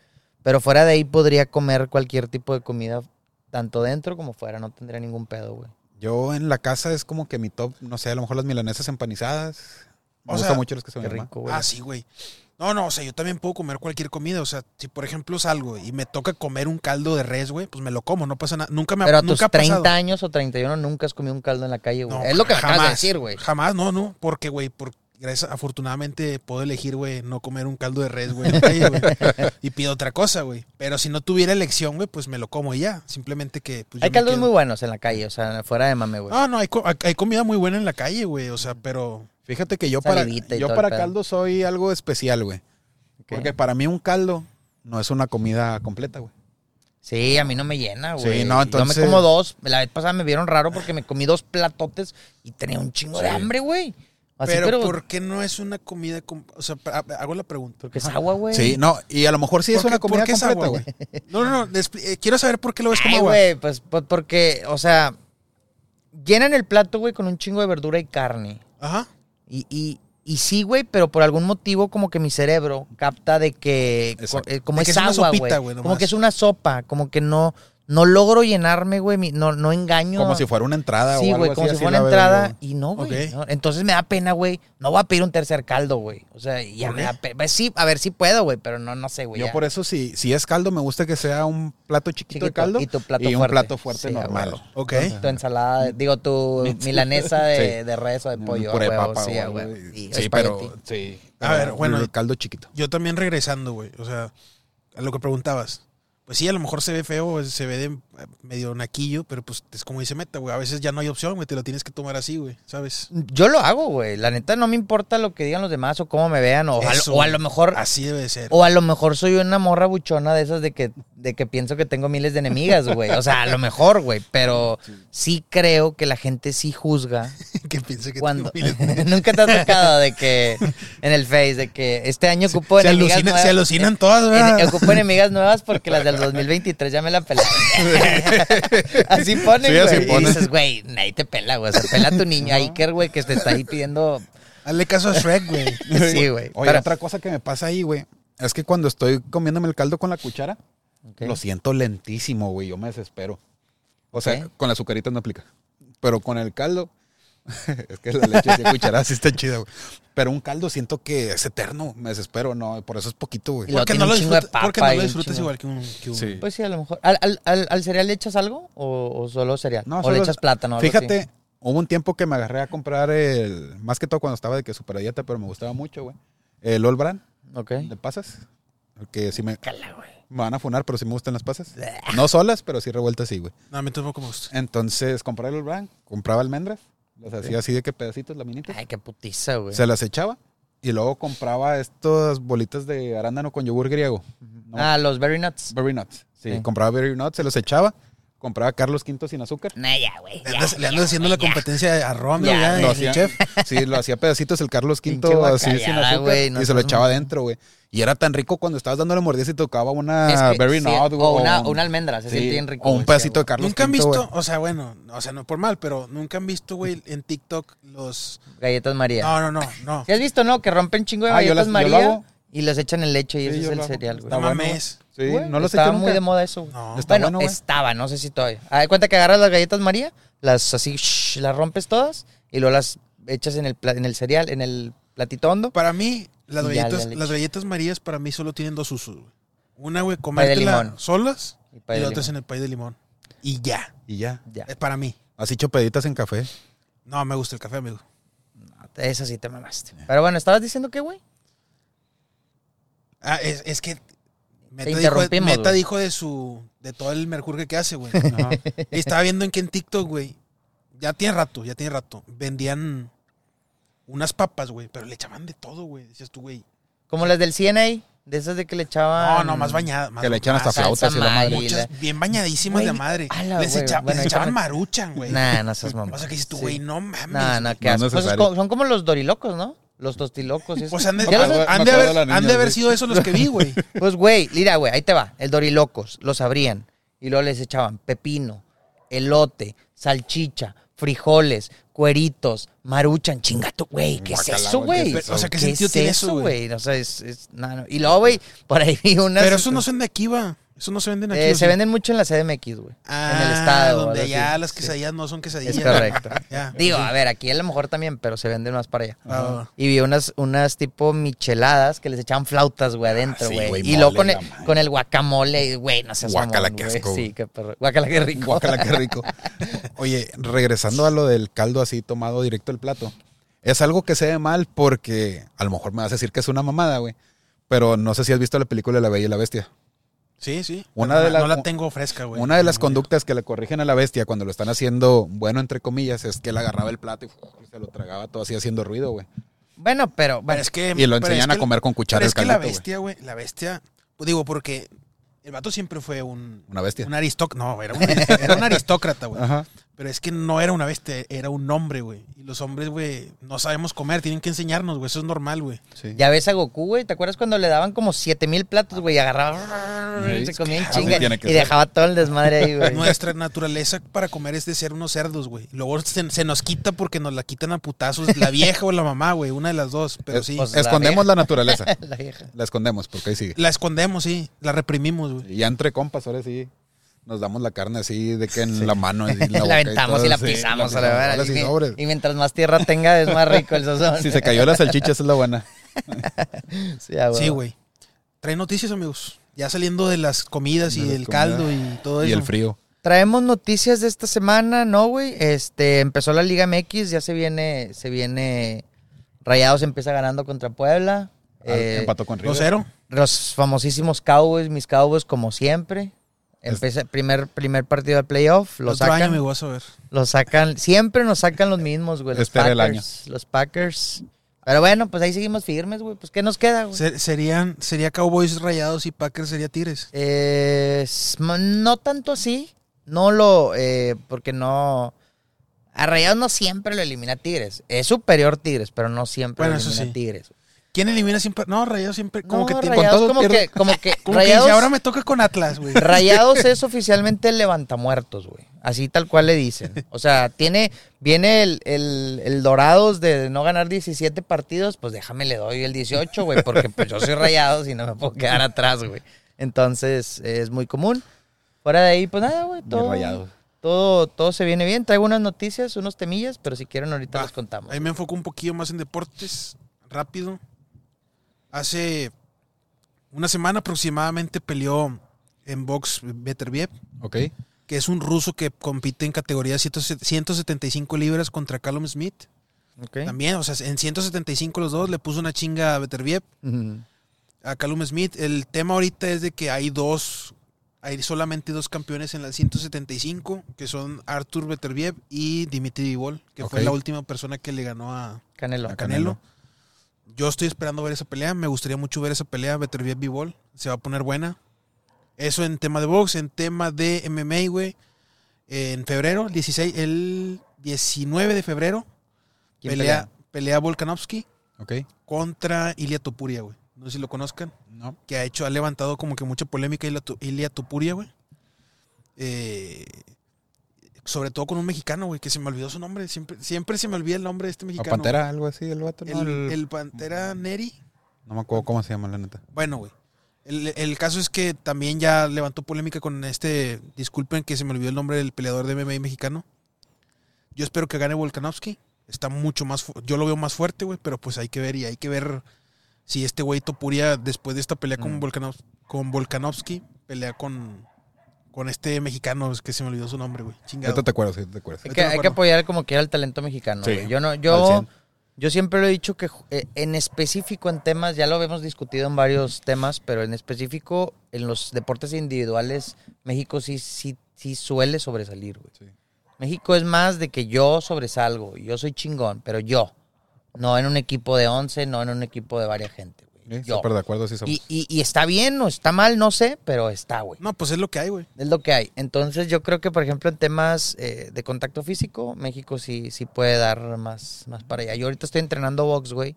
Pero fuera de ahí podría comer cualquier tipo de comida, tanto dentro como fuera. No tendría ningún pedo, güey. Yo en la casa es como que mi top, no sé, a lo mejor las milanesas empanizadas. Me O gusta sea, mucho los que rico, güey. Ah, sí, güey. No, no, o sea, yo también puedo comer cualquier comida. O sea, si por ejemplo salgo y me toca comer un caldo de res, güey, pues me lo como, no pasa nada. Nunca me pero a tus nunca ha 30 pasado. años o 31 nunca has comido un caldo en la calle, güey. No, es lo que acabas de jamás, decir, güey. Jamás, no, no. Porque, güey, por, gracias, afortunadamente puedo elegir, güey, no comer un caldo de res, güey, y pido otra cosa, güey. Pero si no tuviera elección, güey, pues me lo como y ya. Simplemente que. Pues, yo Hay caldos muy buenos en la calle, o sea, fuera de mame, güey. No, no, hay, hay- comida muy buena en la calle, güey. O sea, pero. Fíjate que yo para, Salivita yo para caldo soy algo especial, güey. Porque para mí un caldo no es una comida completa, güey. Sí, a mí no me llena, Sí, güey. no, Yo entonces- me como dos. La vez pasada me vieron raro porque me comí dos platotes y tenía un chingo de Sí. hambre, güey. Así, pero, pero, ¿por qué no es una comida? com- O sea, hago la pregunta. porque es agua, güey. Sí, no, y a lo mejor sí es ¿Por qué- una comida por qué es agua, güey. No, no, no. eh, quiero saber por qué lo ves como Ay, agua. güey, pues, pues porque, o sea, llenan el plato, güey, con un chingo de verdura y carne. Ajá. Y, y, y sí, güey, pero por algún motivo como que mi cerebro capta de que Exacto. eh, como De es, que es una agua, sopita, güey. Como que es una sopa, como que no no logro llenarme, güey, mi- no no engaño. Como si fuera una entrada Sí, o algo güey, así, como si fuera una entrada y no, güey. Entonces me da pena, güey. No voy a pedir un tercer caldo, güey. O sea, ya ¿Por me da pena. Sí, a ver si puedo, güey, pero no no sé, güey. Yo ya. por eso, si, si es caldo, me gusta que sea un plato chiquito, de caldo y tu plato un fuerte. plato fuerte Sí, normal. huevo. Ok. Tu ensalada, de- digo, tu milanesa de, Sí. de res o de Un pollo. sí, güey. Y Sí, pero sí. A ver, bueno. el caldo chiquito. Yo también regresando, güey. O sea, a lo que preguntabas. Pues sí, a lo mejor se ve feo, se ve de medio naquillo, pero pues es como dice Meta, güey. A veces ya no hay opción, güey. Te lo tienes que tomar así, güey. ¿Sabes? Yo lo hago, güey. La neta no me importa lo que digan los demás o cómo me vean. O, a, Eso, lo- o a güey. lo mejor. Así debe de ser. O a lo mejor soy una morra buchona de esas de que, de que pienso que tengo miles de enemigas, güey. O sea, a lo mejor, güey. Pero sí creo que la gente sí juzga que piense que cuando. tengo miles- Nunca te ha tocado de que. En el Face, de que este año ocupo se, enemigas alucina- nuevas. se alucinan todas, ¿verdad? ocupo enemigas nuevas porque las del 2023 ya me la pelaron. así ponen, Sí, güey. así y dices, güey, nadie te pela, güey. O sea, pela a tu niño Iker, güey, que te está ahí pidiendo. Hazle caso a Shrek, güey. Sí, güey. Oye, Pero- otra cosa que me pasa ahí, güey, es que cuando estoy comiéndome el caldo con la cuchara, lo siento lentísimo, güey. Yo me desespero. O sea, con las azucaritas no aplica. Pero con el caldo, es que la leche de cuchara sí está chida, güey. Pero un caldo siento que es eterno. Me desespero, no. Por eso es poquito, güey. Porque no porque no lo disfrutas igual que un, que un- Sí. Pues sí, a lo mejor. ¿Al, al, al- al cereal le echas algo? ¿O, o solo cereal? No, ¿O solo- le echas plátano? algo Fíjate, así? hubo un tiempo que me agarré a comprar el. Más que todo cuando estaba de que super dieta, pero me gustaba mucho, güey. El All Brand Ok. de pasas. Que sí me, Cala, güey. me van a funar, pero sí me gustan las pasas. No solas, pero sí revueltas, sí, güey. No, a mí tampoco me gusta. Entonces compré el All Brand, compraba almendras, las hacía así de que pedacitos, laminitas. Ay, qué putiza, güey. Se las echaba y luego compraba estas bolitas de arándano con yogur griego. ¿no? Ah, los Berry Nuts. Berry Nuts. Sí, Sí. compraba Berry Nuts, se los echaba. Compraba Carlos V sin azúcar. No, ya, güey. Le andas, le ya, andas haciendo la ya. competencia a Romy, Ya, ya, Lo hacía, chef. sí, lo hacía pedacitos el Carlos V así sin azúcar no y se lo echaba adentro, güey. Y era tan rico cuando estabas dándole mordidas y tocaba una Es que Berry sí, Nut, güey, o una, un- una almendra, se sí, siente bien rico. O un pedacito de Carlos Nunca han visto, o sea, bueno, o sea, no por mal, pero nunca han visto, güey, en TikTok los... Galletas María. No, no, no, no. ¿Sí has visto, no? Que rompen chingo de Ah, galletas las- lo María y las echan en leche y Sí, ese es el lo cereal, güey. Está No bueno, mames. Sí, Güey, no los Estaba muy de moda eso. güey. No. Bueno, bueno, estaba, no sé si todavía. Haz de cuenta que agarras las galletas María, las así, shh, las rompes todas y luego las echas en el, en el cereal, en el platito hondo. Para mí, las galletas, la las galletas marías para mí solo tienen dos usos, güey. Una, güey, comértela limón. solas Y y, la otra es en el pay de limón. Y ya. Y ya. Ya. Es para mí. Así chopeditas en café. No, me gusta el café, amigo. Eso sí te mamaste. Pero bueno, ¿estabas diciendo qué, güey? Ah, es, es que Meta, dijo, interrumpimos, Meta dijo de su de todo el mercurio que hace, güey. Y estaba viendo en que en TikTok, güey, ya tiene rato, ya tiene rato, vendían unas papas, güey, pero le echaban de todo, güey. Decías tú, güey. Como las del CNA, de esas de que le echaban. No, no, más bañadas. más- Que le echan hasta flautas y la madre. Muchas bien bañadísimas de madre. ala, les, echa- bueno, les echaban maruchan, güey. Nah, no seas mamón. O sea, que dices tú, Sí. güey, no mames. No, no, qué No es asco. Pues son como los dorilocos, ¿no? Los tostilocos. eso. Pues han de, Ya los- Me han de haber, niña, han de haber sido esos los que vi, güey. Pues, güey, mira, güey, ahí te va. El dorilocos, los abrían. Y luego les echaban pepino, elote, salchicha, frijoles, cueritos, maruchan, chingato, güey. ¿Qué es eso, güey. O sea, ¿qué ¿Qué sentido es tiene eso, güey? güey? O sea, es... es no, no. Y luego, güey, por ahí vi unas... Pero eso no son de aquí, va. Eso no se venden aquí. eh, ¿o se venden mucho en la CDMX, güey. Ah, en el estado. Donde así. las Sí. quesadillas no son quesadillas. Es correcto. Ya, Digo, sí. a ver, aquí a lo mejor también, pero se venden más para allá. Ah, Y vi unas, unas tipo micheladas que les echaban flautas, güey, adentro, sí, güey. y luego con el, con el guacamole, güey, no sé. Guácala, qué asco, Sí, qué perro. Guacala, qué rico. Guácala, qué rico. Oye, regresando a lo del caldo así tomado directo del plato. Es algo que se ve mal porque a lo mejor me vas a decir que es una mamada, güey. Pero no sé si has visto la película de La Bella y la Bestia. Sí, sí. Una de no- la tengo fresca, güey. Una de las conductas que le corrigen a la bestia cuando lo están haciendo bueno, entre comillas, es que él agarraba el plato y se lo tragaba todo así haciendo ruido, güey. Bueno, pero, Pero bueno, es que, Y lo enseñan es a comer con cuchara Pero el es que la caldito, bestia, güey, la bestia, digo, porque el vato siempre fue un, Una bestia. un aristócrata. No, era un, era un aristócrata, güey. Ajá. Pero es que no era una bestia, era un hombre, güey. Y los hombres, güey, no sabemos comer, tienen que enseñarnos, güey. Eso es normal, güey. Sí. ya ves a Goku, güey. ¿Te acuerdas cuando le daban como 7000 platos, güey? Y agarraba, Sí, se comía en chinga y ser. dejaba todo el desmadre ahí, güey. Nuestra naturaleza para comer es de ser unos cerdos, güey. Luego se, se nos quita porque nos la quitan a putazos la vieja o la mamá, güey. Una de las dos, pero Es- sí. pues, la escondemos la naturaleza. La vieja. La escondemos porque ahí sigue. La escondemos, sí. La reprimimos, güey. Y ya entre compas, ahora sí. Nos damos la carne así de que en la mano. así, en la, La aventamos todo, y la sí, pisamos a la verdad. Y, y mientras más tierra tenga, es más rico el sazón. Si se cayó la salchicha, esa es la buena. Sí, güey. Trae noticias, amigos. Ya saliendo de las comidas y De las el comidas. caldo y todo Y eso. el frío. Traemos noticias de esta semana, ¿no, güey? Este, empezó la Liga MX, ya se viene, se viene, Rayados empieza ganando contra Puebla. Eh, Empató con River. 2-0. los famosísimos Cowboys, mis Cowboys como siempre. Empieza primer, primer partido de playoff, lo Otro año sacan, me vas a ver. lo sacan, siempre nos sacan los mismos, güey. Los Espera el Packers, Los Packers. Pero bueno, pues ahí seguimos firmes, güey. Pues ¿qué nos queda, güey? Se- serían, sería Cowboys rayados y Packers sería Tigres. Eh, s- no tanto así. No lo. eh, porque no. A Rayados no siempre lo elimina Tigres. Es superior Tigres, pero no siempre Bueno, lo eso elimina sí. Tigres. ¿Quién elimina siempre? No, Rayados siempre. Como no, que tiene- Rayados todo como que, como que, como que Rayados, dice, ahora me toca con Atlas, güey. Rayados es oficialmente el levantamuertos, güey. Así tal cual le dicen. O sea, tiene, viene el, el, el Dorados de no ganar 17 partidos, pues déjame le doy el 18, güey, porque pues yo soy Rayados y no me puedo quedar atrás, güey. Entonces, es muy común. Fuera de ahí, pues nada, güey, todo, Rayados. todo, todo se viene bien. Traigo unas noticias, unos temillas, pero si quieren ahorita Va, les contamos. Ahí me enfoco un poquillo más en deportes, rápido. Hace una semana aproximadamente peleó en box Beterbiev, Ok. que es un ruso que compite en categoría 100 175 libras contra Callum Smith. Ok. También, o sea, en 175 los dos le puso una chinga a Beterbiev, a Callum Smith. El tema ahorita es de que hay dos, hay solamente dos campeones en la 175, que son Artur Beterbiev y Dimitri Vivol, que fue la última persona que le ganó a, Canelo. a Canelo. Canelo. Yo estoy esperando ver esa pelea. Me gustaría mucho ver esa pelea. Beterbiev Bivol. Se va a poner buena. Eso en tema de box. En tema de MMA, güey. En febrero, el 16, el 19 de febrero, ¿Quién pelea, pelea Volkanovski Ok. contra Ilia Topuria, güey. No sé si lo conozcan. No. Que ha hecho, ha levantado como que mucha polémica Ilia Topuria, güey. Eh, sobre todo con un mexicano, güey, que se me olvidó su nombre. Siempre, siempre se me olvida el nombre de este ¿O mexicano. Pantera, algo así, el vato? ¿no? El, El- el Pantera Neri. No me acuerdo cómo se llama, la neta. Bueno, güey. El, el caso es que también ya levantó polémica con este. Disculpen que se me olvidó el nombre del peleador de MMA mexicano. Yo espero que gane Volkanovski. Está mucho más. Yo lo veo más fuerte, güey, pero pues hay que ver y hay que ver si este güey Topuria, después de esta pelea con, Mm. Volkanov- con Volkanovski, pelea con, con este mexicano, es que se me olvidó su nombre, güey. Chingado. Ahorita te acuerdas, sí, te acuerdas. Hay Ahorita que, hay que apoyar como quiera el talento mexicano. Sí, güey. Yo no, yo, 100. yo siempre lo he dicho que eh, en específico en temas, ya lo habíamos discutido en varios temas, pero en específico en los deportes individuales, México sí, sí, sí suele sobresalir, güey. Sí. México es más de que yo sobresalgo, yo soy chingón, pero yo. No en un equipo de 11, no en un equipo de varias gente, Yo. Súper de acuerdo, sí somos. Y, y- y está bien o está mal, no sé, pero está, güey. No, pues es lo que hay, güey. Es lo que hay. Entonces yo creo que, por ejemplo, en temas eh, de contacto físico, México sí, sí puede dar más, más para allá. Yo ahorita estoy entrenando box, güey.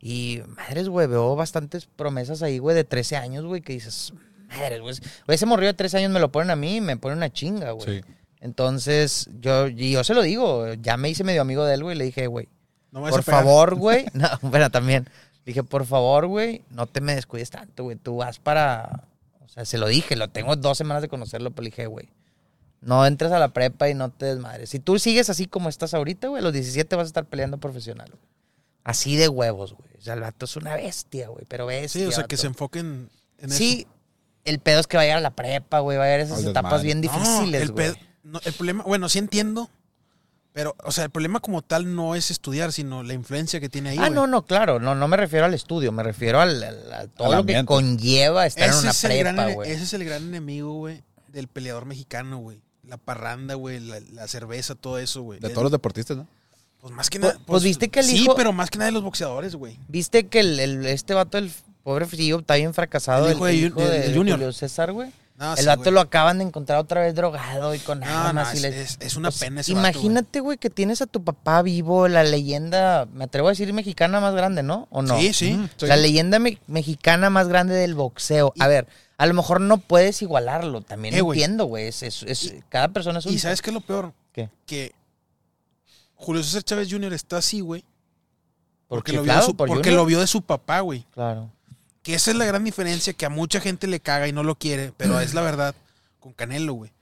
Y, madres, güey, veo bastantes promesas ahí, güey, de 13 años, güey, que dices, madres, güey. Güey, ese morrillo de 13 años me lo ponen a mí y me pone una chinga, güey. Sí. Entonces, yo, y yo se lo digo, ya me hice medio amigo de él, güey, le dije, güey, No por favor, güey. No, bueno, también. Dije, por favor, güey, no te me descuides tanto, güey. Tú vas para. O sea, se lo dije, lo tengo dos semanas de conocerlo, pero le dije, güey. No entres a la prepa y no te desmadres. Si tú sigues así como estás ahorita, güey, a los 17 vas a estar peleando profesional, güey. Así de huevos, güey. O sea, el vato es una bestia, güey, pero bestia. Sí, o sea, que se enfoquen en eso. Sí, el pedo es que va a llegar a la prepa, güey. Va a haber esas Al etapas bien No, difíciles, el, güey. pedo- no, el problema, bueno, sí entiendo, pero, o sea, el problema como tal no es estudiar, sino la influencia que tiene ahí, Ah, no, no, claro. No, no me refiero al estudio, me refiero al, al- a todo Al lo que conlleva estar en Ese una es, el gran, prepa, güey. ese es el gran enemigo, güey, del peleador mexicano, güey. La parranda, güey, la, la cerveza, todo eso, güey. De Es- todos los deportistas, ¿no? Pues más que Pues- nada. pues viste que el Sí, hijo- pero más que nada de los boxeadores, güey. ¿Viste que el, el- este vato, el pobre Fillo, está bien fracasado? El hijo de Ju- de- de Junior. Julio César, güey. No, el sí, vato güey. lo acaban de encontrar otra vez drogado y con No, armas. no, y es, le- es- es una sea, pena ese vato, güey. Imagínate, güey, que tienes a tu papá vivo, la leyenda, me atrevo a decir mexicana más grande, ¿no? ¿O no? Sí, sí. La leyenda me- mexicana más grande del boxeo. A ver, a lo mejor no puedes igualarlo, también Eh, entiendo, güey. Es, es- es- cada persona es un... Y ¿sabes qué es lo peor? ¿Qué? Que Julio César Chávez Jr. está así, güey. ¿Por Porque, lo vio, porque lo vio de su papá, güey. Claro. Que esa es la gran diferencia que a mucha gente le caga y no lo quiere, pero es la verdad con Canelo, güey.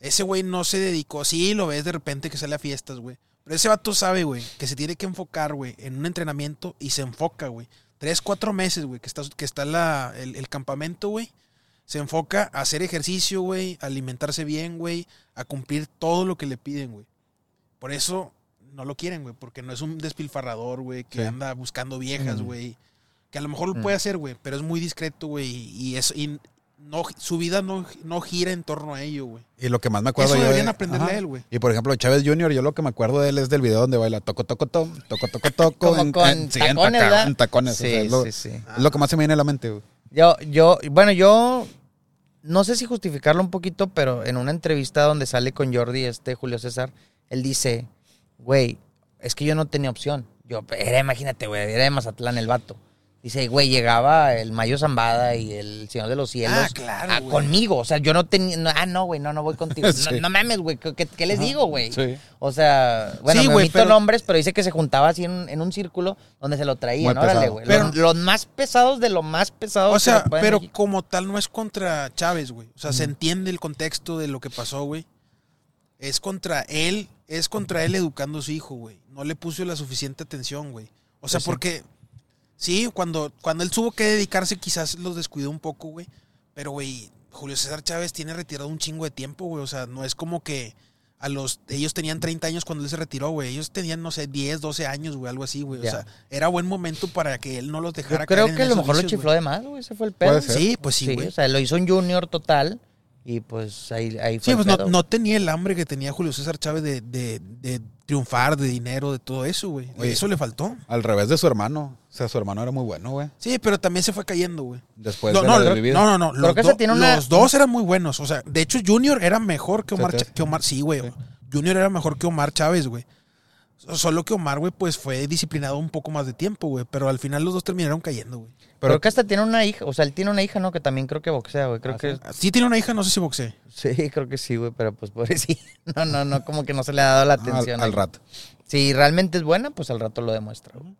Ese güey no se dedicó, sí, lo ves de repente que sale a fiestas, güey. Pero ese vato sabe, güey, que se tiene que enfocar, güey, en un entrenamiento y se enfoca, güey. Tres, cuatro meses, güey, que está, que está la, el, el campamento, güey. Se enfoca a hacer ejercicio, güey, a alimentarse bien, güey, a cumplir todo lo que le piden, güey. Por eso no lo quieren, güey, porque no es un despilfarrador, güey, que Sí. anda buscando viejas, Mm. Que a lo mejor lo Mm. puede hacer, güey, pero es muy discreto, güey, y, y es, y no, su vida no, no gira en torno a ello, güey. Y lo que más me acuerdo Eso yo deberían de- aprenderle Ajá. a él, güey. Y por ejemplo, Chávez Jr., yo lo que me acuerdo de él es del video donde baila toco, toco, toco, toco, toco, toco. Como en- con en- sí, en tacones, taca- ¿verdad? en tacones. o Sí, sea, es, lo, sí, sí. es lo que más se me viene a la mente, güey. Yo, yo, bueno, yo no sé si justificarlo un poquito, pero en una entrevista donde sale con Jordi, este Julio César, él dice, güey, es que yo no tenía opción. Yo, era, imagínate, güey, era de Mazatlán el vato. Dice, güey, llegaba el Mayo Zambada y el Señor de los Cielos Ah, claro, a- conmigo. O sea, yo no tenía, no, ah, no, güey, no, no voy contigo. Sí. No, no mames, güey, ¿qué, les digo, güey? Sí. O sea, bueno, Sí, me güey, pero- nombres, pero dice que se juntaba así en, en un círculo donde se lo traían, órale, pesado. güey. Pero- Los, los más pesados de lo más pesado. O que sea, pero como tal no es contra Chávez, güey. O sea, se entiende el contexto de lo que pasó, güey. Es contra él, es contra él educando a su hijo, güey. No le puso la suficiente atención, güey. O sea, Pues porque sí, cuando, cuando él tuvo que dedicarse quizás los descuidó un poco, güey. Pero, güey, Julio César Chávez tiene retirado un chingo de tiempo, güey. O sea, no es como que a los ellos tenían 30 años cuando él se retiró, güey. Ellos tenían, no sé, 10, 12 años, güey, algo así, güey. O sea, era buen momento para que él no los dejara Yo creo caer en que a lo mejor lo chifló güey. de más, güey. Ese fue el pedo. Sí, pues sí, güey. o sea, lo hizo un junior total y pues ahí, ahí fue Sí, el pues no, pedo. no tenía el hambre que tenía Julio César Chávez de, de- de triunfar, de dinero, de todo eso, güey. Oye. Eso le faltó. Al revés de su hermano. O sea, su hermano era muy bueno, güey. Sí, pero también se fue cayendo, güey. Después No, de no, la no, no, no, Creo Los, que do- ese tiene una- los dos eran muy buenos. O sea, de hecho, Junior era mejor que Omar. Que Omar sí, güey. Sí. Junior era mejor que Omar Chávez, güey. Solo que Omar, güey, pues fue disciplinado un poco más de tiempo, güey. Pero al final los dos terminaron cayendo, güey. Creo Pero que hasta tiene una hija, o sea, él tiene una hija, ¿no? Que también creo que boxea, güey. Creo Ah, que... Sí tiene una hija, no sé si boxee. Sí, creo que sí, güey, pero pues pobrecito. No, no, no, como que no se le ha dado la al, atención. al ahí. rato. Si realmente es buena, pues al rato lo demuestra, güey.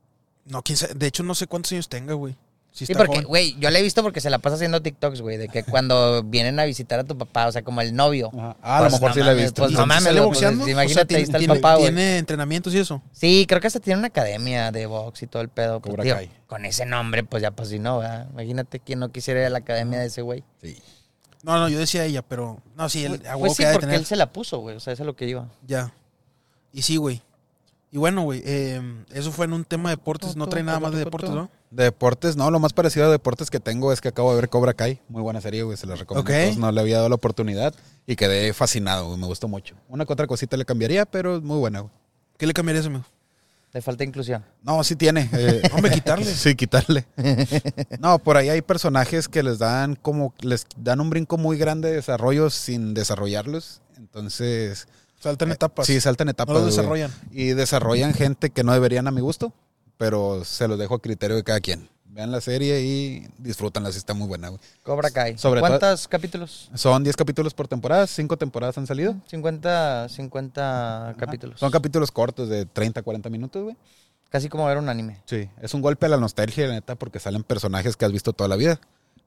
No, quién sabe. De hecho, no sé cuántos años tenga, güey. Sí, Sí, está porque, güey, yo le he visto porque se la pasa haciendo TikToks, güey, de que cuando vienen a visitar a tu papá, o sea, como el novio. Ajá. Ah, a lo Pues, mejor no sí la he visto. pues, ¿Y no mames, pues, imagínate, O sea, ahí tiene- está el tiene- papá, güey. Tiene entrenamientos y eso. Sí, creo que hasta tiene una academia de box y todo el pedo. Pues, Cobra tío, Kai. con ese nombre, pues ya pues si no, ¿verdad? Imagínate quién no quisiera ir a la academia de ese güey. Sí. No, no, yo decía ella, pero. No, sí, él, a huevo Pues sí, porque tener. él se la puso, güey. O sea, eso es lo que iba. Ya. Y sí, güey. Y bueno, güey, eh, eso fue en un tema de deportes. No trae nada más de deportes, ¿no? De deportes, no, lo más parecido a deportes que tengo es que acabo de ver Cobra Kai. Muy buena serie, güey, se la recomiendo. Ok. a todos. No le había dado la oportunidad y quedé fascinado, güey, me gustó mucho. Una que otra cosita le cambiaría, pero es muy buena, güey. ¿Qué le cambiarías, amigo? Le falta inclusión. No, sí tiene. eh, Hombre, quitarle. sí, quitarle. No, por ahí hay personajes que les dan como, les dan un brinco muy grande de desarrollo sin desarrollarlos. Entonces, Saltan etapas. sí, saltan no etapas. los güey. desarrollan. Y desarrollan gente que no deberían a mi gusto, pero se los dejo a criterio de cada quien. Vean la serie y disfrútanla, si está muy buena, güey. Cobra Kai. Sobre todo- ¿Cuántos capítulos? Son 10 capítulos por temporada, 5 temporadas han salido. 50, 50 capítulos. Son capítulos cortos de 30, 40 minutos, güey. Casi como ver un anime. Sí, es un golpe a la nostalgia, la neta, porque salen personajes que has visto toda la vida.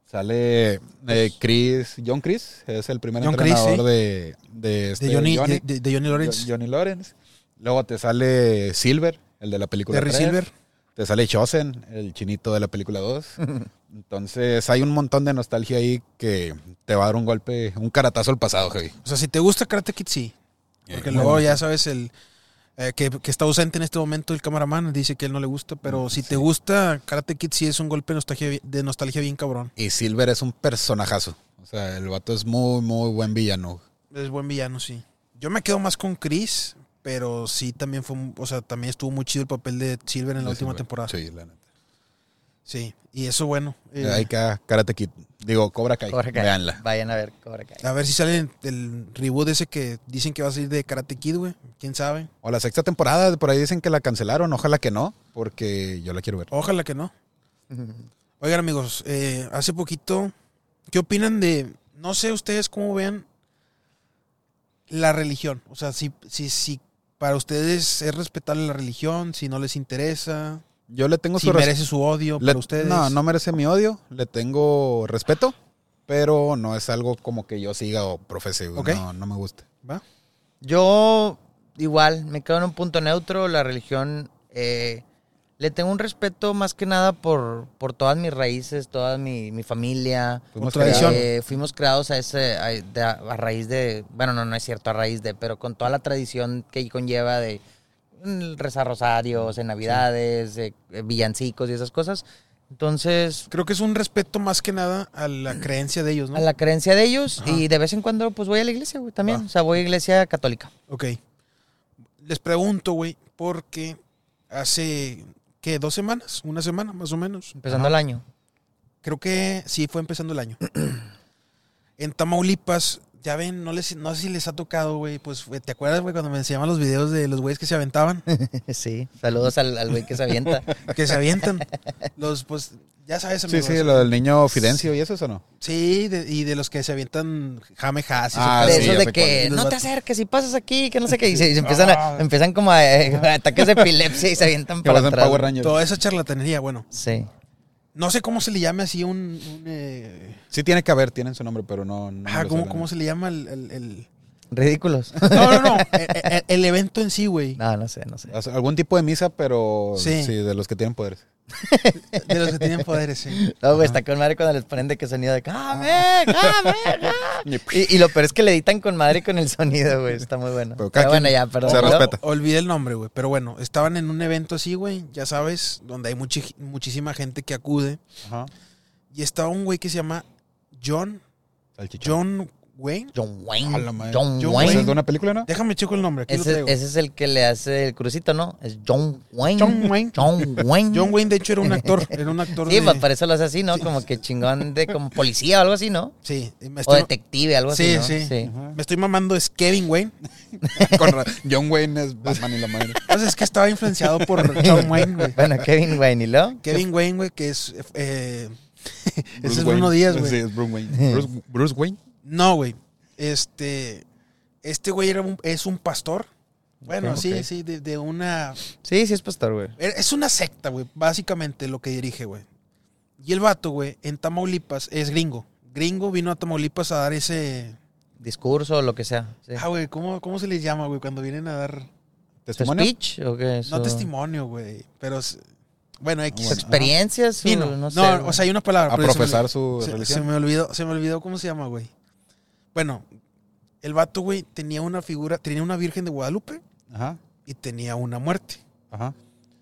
Sale eh, Chris, John Chris, es el primer John Chris, entrenador sí. de, de, este De Johnny, Johnny, de, de Johnny Lawrence. Jo- Johnny Lawrence. Luego te sale Silver, el de la película Terry 3. Silver. Te sale Chosen, el chinito de la película 2. Entonces hay un montón de nostalgia ahí que te va a dar un golpe, un caratazo al pasado, Javi. O sea, si te gusta Karate Kid, sí. Porque Eh, luego bueno. ya sabes el eh, que, que está ausente en este momento el cameraman, dice que él no le gusta, pero si te gusta Karate Kid, sí es un golpe de nostalgia, de nostalgia bien cabrón. Y Silver es un personajazo. O sea, el vato es muy, muy buen villano. Es buen villano, sí. Yo me quedo más con Chris, pero sí también fue, un- o sea, también estuvo muy chido el papel de Silver en la última Silver. temporada. Sí, la neta. Y eso bueno. eh, Ahí queda Karate Kid. Digo, Cobra Kai. Cobra Kai. Veanla. Vayan a ver Cobra Kai. a ver si sale el, el reboot ese que dicen que va a salir de Karate Kid, güey. ¿Quién sabe? O la sexta temporada, por ahí dicen que la cancelaron. Ojalá que no, porque yo la quiero ver. Ojalá que no. Oigan, amigos, eh, hace poquito, ¿qué opinan de, no sé ustedes cómo vean la religión? O sea, si, si, si para ustedes es respetable la religión, si no les interesa, Yo le tengo si su merece su odio le- para ustedes. No, no merece mi odio. Le tengo respeto, pero no es algo como que yo siga o profese. No, no me gusta. ¿Va? Yo igual, me quedo en un punto neutro. La religión, eh, le tengo un respeto más que nada por, por todas mis raíces, toda mi, mi familia. Fuimos tradición. Eh, fuimos creados a ese a, de- a raíz de, bueno, no, no es cierto, a raíz de, pero con toda la tradición que conlleva de rezar rosarios, en navidades, de, eh, villancicos y esas cosas. Entonces, Creo que es un respeto más que nada a la creencia de ellos, ¿no? a la creencia de ellos Ajá. y de vez en cuando pues voy a la iglesia, güey, también. O sea, voy a iglesia católica. Ok. Les pregunto, güey, porque hace, ¿qué? ¿Dos semanas? ¿Una semana más o menos? Empezando el año. Creo que sí fue empezando el año. en Tamaulipas, ya ven, no, les, no sé si les ha tocado, güey. Pues, ¿te acuerdas, güey, cuando me enseñaban los videos de los güeyes que se aventaban? sí. Saludos al al güey que se avienta. que se avientan. Los, pues, ya sabes, Sí, amigos. sí, lo del niño Fidencio y eso, ¿eso no? Sí, de- y de los que se avientan jame has y Ah, de sí, esos de que no te acerques y pasas aquí, que no sé qué. Y se, y se empiezan, a, empiezan como a, eh, ataques de epilepsia y se avientan Que para atrás. Power Rangers. Toda esa charlatanería, bueno. Sí. No sé cómo se le llame así un... un, eh, Sí tiene que haber, tienen su nombre, pero no. no ah, ¿cómo, cómo se le llama el... el- el- Ridículos. No, no, no. el, el- el evento en sí, güey. no, no sé, no sé. O sea, Algún tipo de misa, pero Sí. sí, de los que tienen poderes. De los que tienen poderes, sí. No, güey, está con madre cuando les ponen de que sonido de ¡Came! ¡Came! Y, y lo peor es que le editan con madre con el sonido, güey. Está muy bueno. Pero Pero, bueno, ya, perdón. se respeta. Olvidé el nombre, güey. Pero bueno, estaban en un evento así, güey. Ya sabes, donde hay muchi- muchísima gente que acude. Ajá. Y estaba un güey que se llama John... John Wayne. John Wayne. A la madre. John, John ¿Esa Wayne. ¿Es de una película, no? Déjame checo el nombre. Aquí lo Ese, traigo. ese es el que le hace el crucito, ¿no? Es John Wayne. John Wayne. John Wayne. John Wayne, de hecho, era un actor. Era un actor Sí, de... pues para eso lo hace así, ¿no? Como que chingón de como policía o algo así, ¿no? Sí, me O detective, algo Sí, así, ¿no? sí. me estoy mamando. Es Kevin Wayne. Con John Wayne es Batman y la madre. Entonces es que estaba influenciado por John Wayne, güey. Bueno, Kevin Wayne, ¿y lo? Kevin Wayne, güey, que es... Eh, ese es Bruno. Díaz, güey. Sí, es Bruce Wayne. Bruce, Bruce Wayne. No, güey. Este... Este güey era un- es un pastor. Bueno, sí, sí, de, de una... Sí, sí es pastor, güey. Es una secta, güey, básicamente lo que dirige, güey. Y el vato, güey, en Tamaulipas es gringo. Gringo vino a Tamaulipas a dar ese... Discurso o lo que sea. Sí. Ah, güey, ¿cómo, ¿cómo se les llama, güey, cuando vienen a dar... ¿Su ¿Testimonio? speech o qué? No testimonio, güey, pero... Bueno, X. Bueno, experiencia, su, Sí, no, no no, sé. o sea, hay una palabra. A pero se me- profesar su se, me olvidó, se me olvidó cómo se llama, güey. Bueno, el vato, güey, tenía una figura, tenía una virgen de Guadalupe Ajá. y tenía una muerte. Ajá.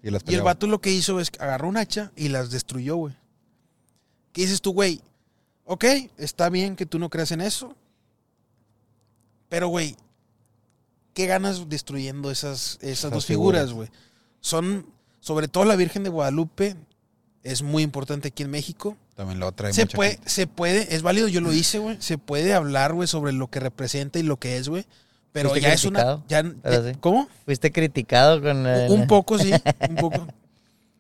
Y las Y el vato lo que hizo es que agarró un hacha y las destruyó, güey. ¿Qué dices tú, güey? Ok, está bien que tú no creas en eso. Pero, güey, ¿qué ganas destruyendo esas, esas Esas dos figuras. güey? Son, sobre todo la Virgen de Guadalupe, es muy importante aquí en México. También lo trae Se mucha puede, gente. se puede, es válido, yo lo hice, güey. Se puede hablar, güey, sobre lo que representa y lo que es, güey. Pero ¿Fuiste ya es una. Ya, sí. ¿Cómo? Fuiste criticado con el- Un poco, sí. Un poco.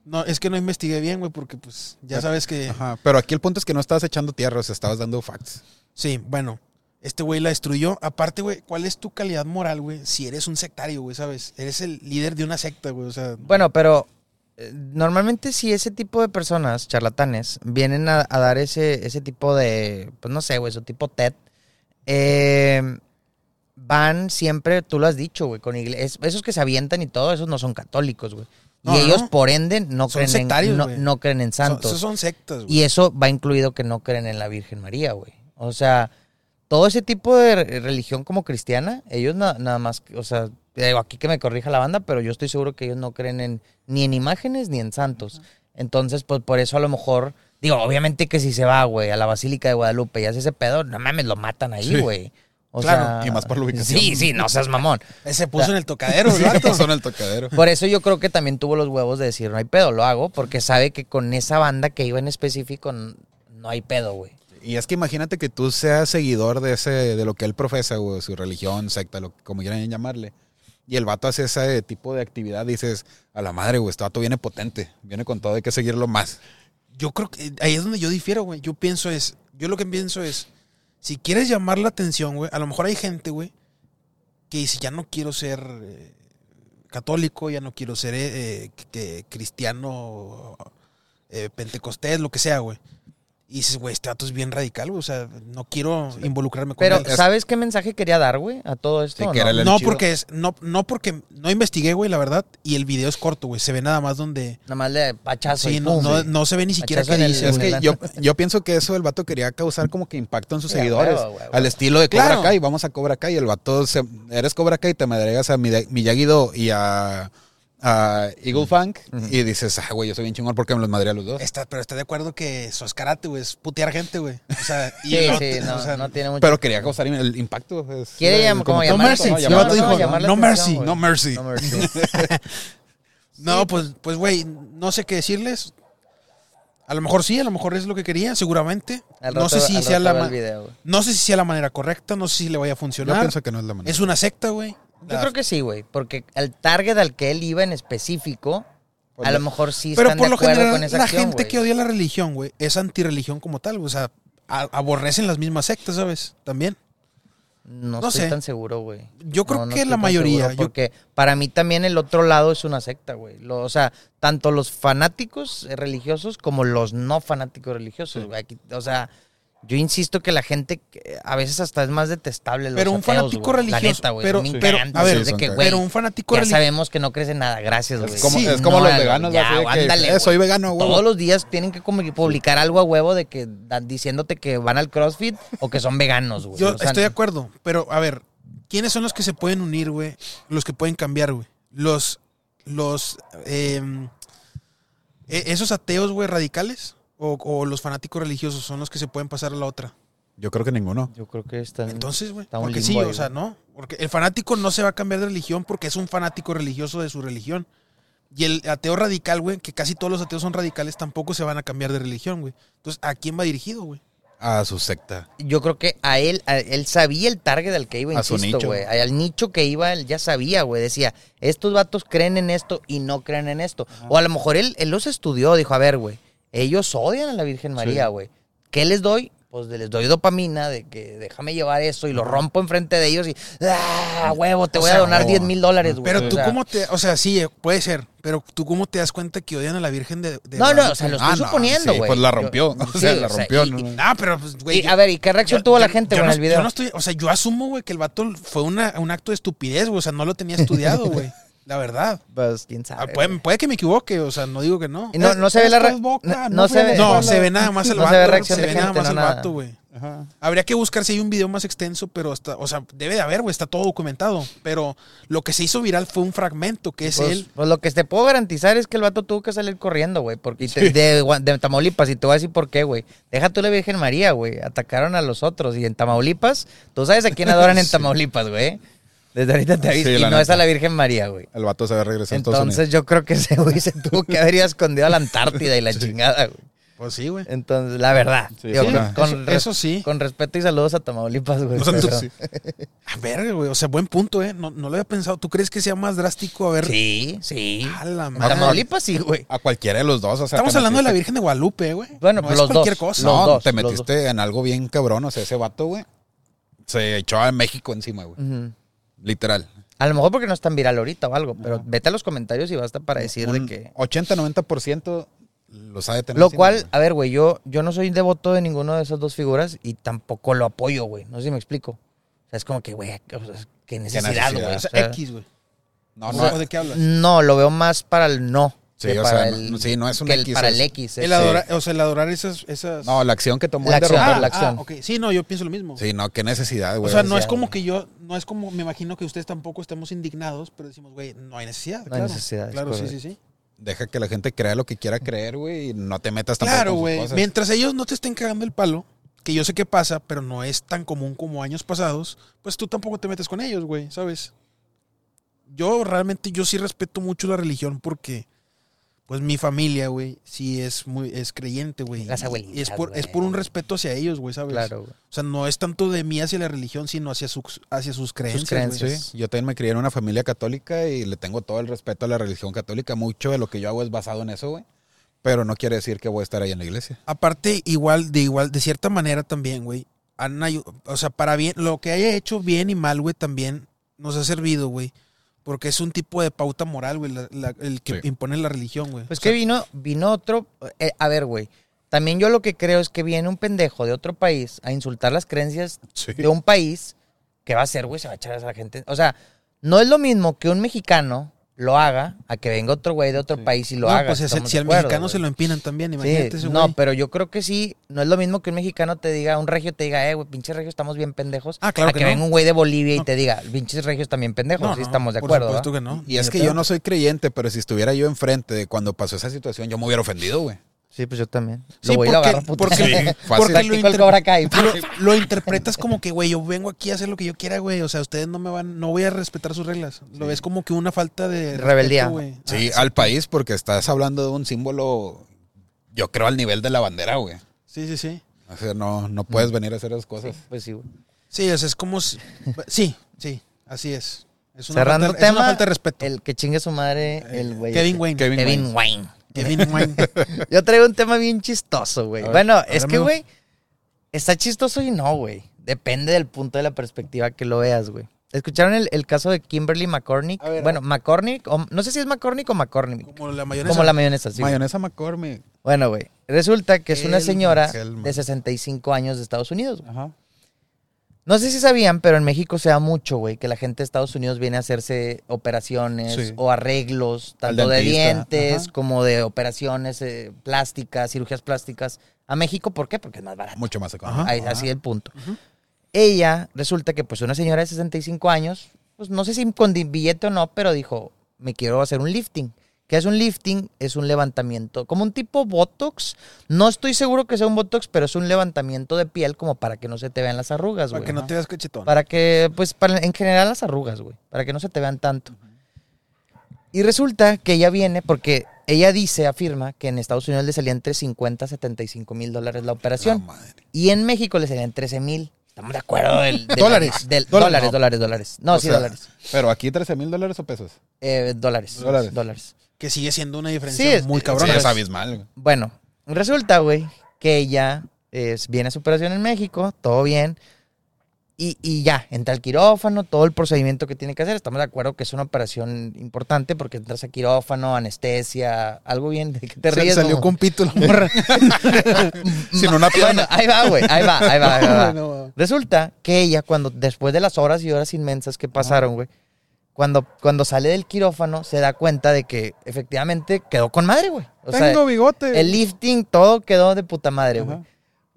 No, es que no investigué bien, güey, porque pues ya sabes que. Ajá, pero aquí el punto es que no estabas echando tierra, o sea, estabas dando facts. Sí, bueno. Este güey la destruyó. Aparte, güey, ¿cuál es tu calidad moral, güey? Si eres un sectario, güey, ¿sabes? Eres el líder de una secta, güey. O sea, Bueno, pero eh, normalmente si ese tipo de personas, charlatanes, vienen a, a dar ese, ese tipo de, pues no sé, güey, su tipo TED, eh, van siempre, tú lo has dicho, güey, con iglesia, esos que se avientan y todo, esos no son católicos, güey. No, y ellos, por ende, no Son creen, en, no, no creen en son, santos. esos son sectas, güey. Y eso va incluido que no creen en la Virgen María, güey. O sea, todo ese tipo de re- religión como cristiana, ellos na- nada más, o sea, digo, aquí que me corrija la banda, pero yo estoy seguro que ellos no creen en ni en imágenes ni en santos. Entonces, pues por eso a lo mejor, digo, obviamente que si se va, güey, a la Basílica de Guadalupe y hace ese pedo, no mames, lo matan ahí, Sí. güey. O Claro, sea, y más por la ubicación. Sí, sí, no seas mamón. Eh, Se puso en el tocadero, el vato. Son el tocadero. Por eso yo creo que también tuvo los huevos de decir, no hay pedo, lo hago, porque sabe que con esa banda que iba en específico no hay pedo, güey. Y es que imagínate que tú seas seguidor de ese, de lo que él profesa, güey, su religión, secta, lo, como quieran llamarle. Y el vato hace ese tipo de actividad, dices, a la madre, güey, este vato viene potente, viene con todo, hay que seguirlo más. Yo creo que ahí es donde yo difiero, güey. Yo pienso es, yo lo que pienso es, si quieres llamar la atención, güey, a lo mejor hay gente, güey, que dice, ya no quiero ser eh, católico, ya no quiero ser eh, eh, cristiano, eh, pentecostés, lo que sea, güey. Y dices, güey, este vato es bien radical, güey. O sea, no quiero involucrarme con Pero, él. ¿sabes qué mensaje quería dar, güey? A todo esto. Sí, o que no? No porque es, no, no porque no investigué, güey, la verdad. Y el video es corto, güey. Se ve nada más donde. Nada más de pachazo Sí, y no, pum. no, se ve ni siquiera qué dice. Es que yo, yo pienso que eso el vato quería causar como que impacto en sus seguidores. al estilo de Cobra Claro. Kai, vamos a Cobra Kai. El vato, se, eres Cobra Kai, te me agregas a Miyagi- Miyagi-Do y a, a Eagle Fang. Y dices, ah, güey, yo soy bien chingón porque me los madré a los dos. Está, pero está de acuerdo que eso es karate, güey. Es putear gente, güey. O sea, y Sí, no sí, no, o sea, no tiene mucho. Pero quería causar el impacto. es- Quiere es llam- como llamar- mercy. no, dijo, llamar la no atención, mercy, no mercy. No mercy. No, pues, pues, güey, no sé qué decirles. A lo mejor sí, a lo mejor es lo que quería, seguramente. Al no rato- sé si sea rato la video, no sé si sea la manera correcta, no sé si le vaya a Yo funcionar. pienso que no es la manera. Es una secta, güey. Yo creo que sí, güey. Porque el target al que él iba en específico, Pues a lo- mejor sí Pero están por de lo acuerdo general, con esa la acción, gente güey. que odia la religión, güey, es antirreligión como tal, güey. O sea, a- aborrecen las mismas sectas, ¿sabes? También. No, No estoy sé. tan seguro, güey. Yo creo que estoy la tan mayoría. seguro, yo- porque para mí también el otro lado es una secta, güey. Lo- O sea, tanto los fanáticos eh, religiosos como los no fanáticos religiosos, güey. Aquí- O sea, yo insisto que la gente que a veces hasta es más detestable los Pero un ateos, fanático. La religioso, neta, güey. pero- pero, a ver, Sí, que, pero un fanático ya religioso. sabemos que no crecen en nada. Gracias, güey. Es como, Sí, es como no, los no, veganos, ya, así de que, ándale, eh, soy vegano, güey. Todos los días tienen que como que publicar algo a huevo de que diciéndote que van al CrossFit o que son veganos, güey. Yo O sea, estoy de acuerdo, pero a ver, ¿quiénes son los que se pueden unir, güey? Los que pueden cambiar, güey. Los, los, eh, eh, esos ateos, güey, radicales o, o los fanáticos religiosos son los que se pueden pasar a la otra. Yo creo que ninguno. Yo creo que están. Entonces, güey, está porque sí, ahí, o sea, no, porque el fanático no se va a cambiar de religión porque es un fanático religioso de su religión. Y el ateo radical, güey, que casi todos los ateos son radicales, tampoco se van a cambiar de religión, güey. Entonces, ¿a quién va dirigido, güey? A su secta. Yo creo que a él, a- él sabía el target al que iba, A su insisto, nicho. güey. Al nicho que iba, él ya sabía, güey. Decía, estos vatos creen en esto y no creen en esto. O a lo mejor él, él los estudió, dijo, a ver, güey, ellos odian a la Virgen María, güey. ¿Qué les doy? Pues les doy dopamina de que déjame llevar eso y lo rompo enfrente de ellos y, ¡ah, huevo! Te O voy sea, a donar no. 10 mil dólares, güey. Pero O tú sea, cómo te, o sea, sí, eh, puede ser, pero tú cómo te das cuenta que odian a la Virgen de... de No, no, o sea, lo Ah, estoy no, suponiendo, sí, güey. pues la Yo- rompió, o sí, sea, la rompió, no, y- no. Ah, pero pues, güey. yo- a ver, ¿y qué reacción yo- tuvo la yo- gente yo con el video? Yo no estoy, o sea, yo asumo, güey, que el vato fue una, un acto de estupidez, güey, o sea, no lo tenía estudiado, güey. La verdad. Pues, quién Ah, sabe. puede, puede que me equivoque, o sea, no digo que no. Y no, no se ve la Esto re- es boca, no, se ve fue- No, Hola. se ve nada más el No se vato. ve reacción se de ve nada gente, más no el nada. vato, güey. Ajá. Habría que buscar si hay un video más extenso, pero hasta, o sea, debe de haber, güey, está todo documentado. Pero lo que se hizo viral fue un fragmento, que es Pues, él. pues lo que te puedo garantizar es que el vato tuvo que salir corriendo, güey. Porque te- de, de Tamaulipas, y te voy a decir por qué, güey. Deja tú la Virgen María, güey. Atacaron a los otros. Y en Tamaulipas, tú sabes a quién adoran en Tamaulipas, güey. Desde ahorita te aviso. Sí, y no es a neta. la Virgen María, güey. El vato se va a regresar Entonces yo creo que ese güey se tuvo que haber ido escondido a la Antártida y la chingada, güey. Pues sí, güey. Entonces, la verdad. Sí, digo, sí, con, eso- con res- eso sí. Con respeto y saludos a Tamaulipas, güey. O sea, tú- pero- Sí. A ver, güey. O sea, buen punto, ¿eh? No, no lo había pensado. ¿Tú crees que sea más drástico? A ver. Sí, sí. A la A madre. Tamaulipas sí, güey. A cualquiera de los dos, o sea. Estamos hablando de la Virgen de Guadalupe, güey. Bueno, no pues es los cualquier dos. cosa. No, dos, te metiste en algo bien cabrón. O sea, ese vato, güey, se echó a México encima, güey. Ujú. Literal. A lo mejor porque no es tan viral ahorita o algo, pero vete a los comentarios y basta para decir de que... 80-90% los ha de tener Lo cual, a ver, güey, yo, yo no soy devoto de ninguno de esas dos figuras y tampoco lo apoyo, güey. No sé si me explico. O sea, es como que, güey, o sea, qué necesidad, güey. O sea, X, güey. No, O no. sea, ¿o ¿De qué hablas? no, lo veo más para el no. Sí, o para sea, el, no- sí, no es un que el- X, para es- el X. El es- adora- O sea, el adorar esas... esas... No, la acción que tomó La el de acción, romper- ah, la acción. ah. Sí, no, yo pienso lo mismo. Sí, no, qué necesidad, o güey. sea, no es necesidad, como que yo... No es como... Me imagino que ustedes tampoco estemos indignados, pero decimos, güey, no hay necesidad. No hay claro. necesidad, es Claro, sí, sí, sí. Deja que la gente crea lo que quiera creer, güey, y no te metas tampoco Claro, güey. Mientras ellos no te estén cagando el palo, que yo sé que pasa, pero no es tan común como años pasados, pues tú tampoco te metes con ellos, güey, ¿sabes? Yo realmente, yo sí respeto mucho la religión porque, pues mi familia, güey, sí es muy, es creyente, güey. Las Y Es por, es por un respeto hacia ellos, güey, ¿sabes? Claro, güey. O sea, no es tanto de mí hacia la religión, sino hacia sus, hacia sus creencias, creencias. güey. Sí, yo también me crié en una familia católica y le tengo todo el respeto a la religión católica. Mucho de lo que yo hago es basado en eso, güey. Pero no quiere decir que voy a estar ahí en la iglesia. Aparte, igual, de igual, de cierta manera también, güey. O sea, para bien, lo que haya hecho bien y mal, güey, también nos ha servido, güey. Porque es un tipo de pauta moral, güey, la- la- el que Sí. impone la religión, güey. Pues O sea, que vino, vino otro. eh, a ver, güey. También yo lo que creo es que viene un pendejo de otro país a insultar las creencias Sí. de un país. ¿Qué va a hacer, güey? Se va a echar a esa gente. O sea, no es lo mismo que un mexicano lo haga a que venga otro güey de otro país y lo no, haga. pues si, estamos si al acuerdo, mexicano se lo empinan también, Sí, imagínate ese no, pero yo creo que sí, no es lo mismo que un mexicano te diga, un regio te diga, eh, güey, pinches regios estamos bien pendejos. Ah, claro a que que, no. venga un güey de Bolivia y te diga, pinches regios también pendejos. No, sí, no, estamos de por acuerdo. supuesto que no. Y es Ni que yo no soy creyente, pero si estuviera yo enfrente de cuando pasó esa situación, yo me hubiera ofendido, güey. Sí, pues yo también. Sí, lo voy porque- agarro, puto. porque- Sí, fácil. porque lo inter-. Lo, lo interpretas como que, güey, yo vengo aquí a hacer lo que yo quiera, güey. O sea, ustedes no me van, no voy a respetar sus reglas. Lo ves como que una falta de Rebeldía. Sí, Ah, al país, porque estás hablando de un símbolo, yo creo, al nivel de la bandera, güey. sí, sí, sí. O sea, no, no puedes venir a hacer esas cosas. Pues sí, güey. Sí, o sea, es como si- sí, sí, así es. Es una, Cerrando falta, es una tema, falta de respeto. El que chingue su madre, el güey. Kevin ese. Wayne. Kevin Kevin Wayne. Wayne. Kevin Wayne. Yo traigo un tema bien chistoso, güey. Ver, Bueno, es que, güey, está chistoso y no, güey. Depende del punto de la perspectiva que lo veas, güey. ¿Escucharon el, el caso de Kimberly McCormick? Ver, bueno, McCormick, o- no sé si es McCormick o McCormick. como la mayonesa. Como la mayonesa, sí. Mayonesa McCormick. Bueno, güey, resulta que es una señora de 65 años de Estados Unidos. güey. Ajá. No sé si sabían, pero en México se da mucho, güey, que la gente de Estados Unidos viene a hacerse operaciones Sí. o arreglos, tanto de dientes ajá. como de operaciones eh, plásticas, cirugías plásticas. A México, ¿por qué? Porque es más barato. Mucho más económico. Ahí, así el punto. Ella resulta que pues una señora de 65 años, pues no sé si con billete o no, pero dijo, me quiero hacer un lifting. ¿Qué es un lifting? Es un levantamiento, como un tipo Botox. No estoy seguro que sea un Botox, pero es un levantamiento de piel como para que no se te vean las arrugas, Para güey. que no te veas cachetón. Para que, pues, para, en general las arrugas, güey. Para que no se te vean tanto. Y resulta que ella viene porque ella dice, afirma, que en Estados Unidos le salía entre 50 a 75 mil dólares la operación. La madre. Y en México le salían 13 mil. Estamos de acuerdo. Del, del- Dólares. del- Dólares, dólares, no. dólares, dólares. No, O sí, sea, dólares. Pero aquí 13 mil dólares o pesos. Eh, dólares. Dólares. Dólares. Que sigue siendo una Sí, diferencia es- muy cabrona. sí, es abismal. Bueno, resulta, güey, que ella es, viene a su operación en México, todo bien. Y, y ya, entra al quirófano, todo el procedimiento que tiene que hacer. Estamos de acuerdo que es una operación importante porque entras a quirófano, anestesia, algo bien. ¿De qué te Se- ríes? salió con pito la morra. Sin una Bueno, pierna. ahí va, güey, ahí va, ahí va, ahí va. No, Resulta que ella, cuando, después de las horas y horas inmensas que pasaron, güey, cuando, cuando sale del quirófano, se da cuenta de que efectivamente quedó con madre, güey. O sea, Tengo bigote. el lifting, todo quedó de puta madre, güey.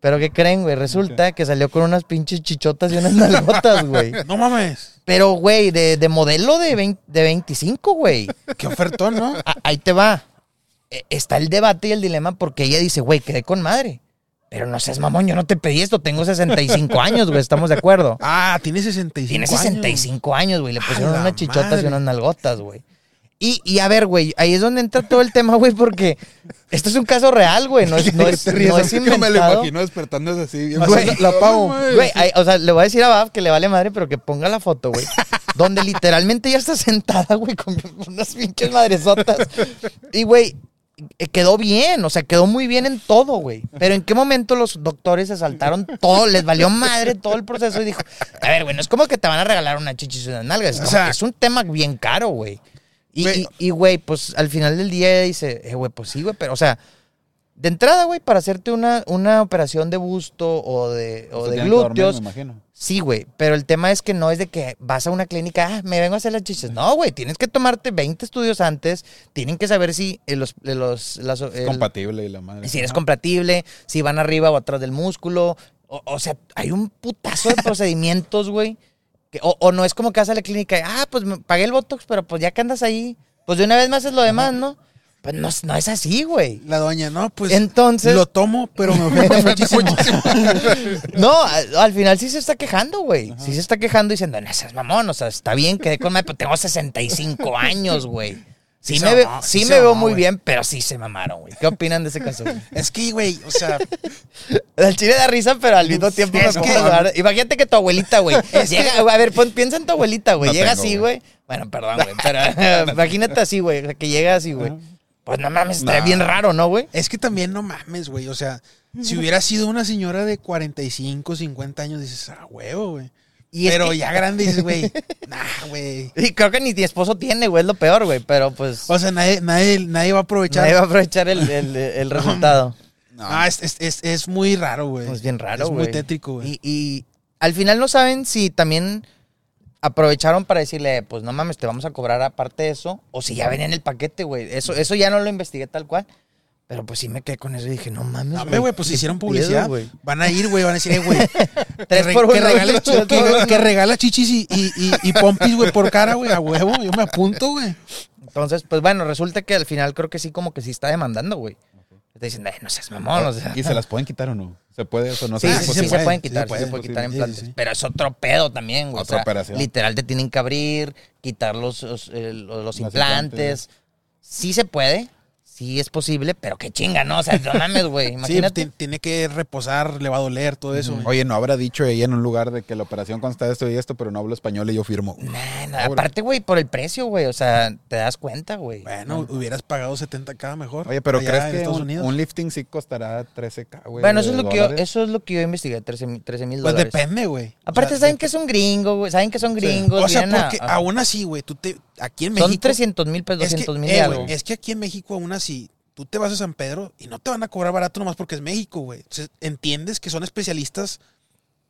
Pero ¿qué creen, güey? Resulta que salió con unas pinches chichotas y unas nalgotas, güey. no mames. Pero, güey, de, de modelo de, 20 de 25, güey. Qué ofertón, ¿no? A- Ahí te va. E- Está el debate y el dilema porque ella dice, güey, quedé con madre. Pero no seas mamón, yo no te pedí esto, tengo 65 años, güey, estamos de acuerdo. Ah, tiene 65 Tiene años. 65 años, güey. Le pusieron unas chichotas madre. y unas nalgotas, güey. Y, y a ver, güey, ahí es donde entra todo el tema, güey, porque esto es un caso real, güey. No es, no es, no es que me lo inventado. imagino despertándose así. bien Güey, la, apago. Güey, o sea, le voy a decir a Bab que le vale madre, pero que ponga la foto, güey. donde literalmente ya está sentada, güey, con unas pinches madresotas. Y, güey, quedó bien, o sea, quedó muy bien en todo, güey. Pero en qué momento los doctores se saltaron todo, les valió madre todo el proceso y dijo, a ver, güey, no es como que te van a regalar una chichis y unas nalgas, es, O sea- que es un tema bien caro, güey. Y, Güey. y- y, pues al final del día ella dice, eh, güey, pues sí, güey, pero, o sea, de entrada, güey, para hacerte una, una operación de busto o de, o de dormir, glúteos, me imagino. Sí, güey, pero el tema es que no es de que vas a una clínica, ah, me vengo a hacer las chiches. No, güey, tienes que tomarte 20 estudios antes, tienen que saber si eh, los, eh, los, las- Es el- compatible y la madre. si eres compatible, si van arriba o atrás del músculo. O, o sea, hay un putazo de procedimientos, güey. O, o no es como que vas a la clínica ah, pues me pagué el Botox, pero pues ya que andas ahí, pues de una vez me haces lo demás, ¿no? Pues no, es- no es así, güey. La doña, no, pues Entonces- lo tomo, pero me ofende muchísimo. No, al, al final sí se está quejando, güey. Sí se está quejando diciendo, no seas mamón, o sea, está bien, quedé con madre, pero tengo 65 años, güey. Sí, Sí me, ve- mamó, sí sí me veo muy bien, pero sí se mamaron, güey. ¿Qué opinan de ese caso? güey? es que, güey, o sea, Al chile da risa, pero al mismo tiempo Es que-. Imagínate que tu abuelita, güey. llega, a ver, pon- piensa en tu abuelita, güey. No llega tengo, así, güey. güey. Bueno, perdón, güey. Pero imagínate así, güey. o sea, que llega así, güey. Pues no mames, estaría Nah. bien raro, ¿no, güey? es que también no mames, güey. O sea, si hubiera sido una señora de 45, 50 años, dices, ah, huevo, güey. Y es Pero que- ya grande dices, güey, nah, güey. Y creo que ni mi esposo tiene, güey. Es lo peor, güey. Pero pues. O sea, nadie, nadie, nadie va a aprovechar. Nadie va a aprovechar el, el- el resultado. No. Ah, es, es, es, es muy raro, güey. Es bien raro, Es güey. muy tétrico, güey. Y, y al final no saben si también aprovecharon para decirle, pues no mames, te vamos a cobrar aparte de eso, o si ya venía en el paquete, güey. Eso, eso ya no lo investigué tal cual. Pero pues sí me quedé con eso y dije, no mames. No, güey, pues hicieron publicidad. güey. van a ir, güey, van a decir, eh, güey. Tres que, por que uno, regala, que- que chichis y, y, y, y pompis, güey, por cara, güey, a huevo. Yo me apunto, güey. Entonces, pues bueno, resulta que al final creo que sí como que sí está demandando, güey. Te dicen, "Ay, no seas mamón, o sea. ¿Y se las pueden quitar o no? ¿Se puede eso? No Sí, sí, si sí, se, pueden quitar, sí se puede quitar implantes. Pero es otro pedo también, güey. Otra operación. literal te tienen que abrir, quitar los, los, eh, los Los implantes. Sí se puede, sí es posible, pero qué chinga, ¿no? O sea, no mames, güey. Sí, Imagínate. ti- tiene que reposar, le va a doler, todo eso. Oye, no habrá dicho ella en un lugar de que la operación consta de esto y esto, pero no hablo español y yo firmo. Nah, nah, aparte, güey, por el precio, güey. O sea, te das cuenta, güey. Bueno, hubieras pagado 70k mejor. Oye, pero ¿crees que Estados un, Unidos? un lifting sí costará 13k, güey? Bueno, eso es, lo que yo, eso es lo que yo investigué, 13 mil Pues dólares. depende, güey. Aparte, O sea, saben de- que es un gringo, güey. Saben que son gringos. O sea, porque a- aún así, güey, tú te. Aquí en Son México. 300 mil pesos, es que, 200 mil eh, y güey, algo. es que aquí en México aún así, tú te vas a San Pedro y no te van a cobrar barato nomás porque es México, güey. Entonces, entiendes que son especialistas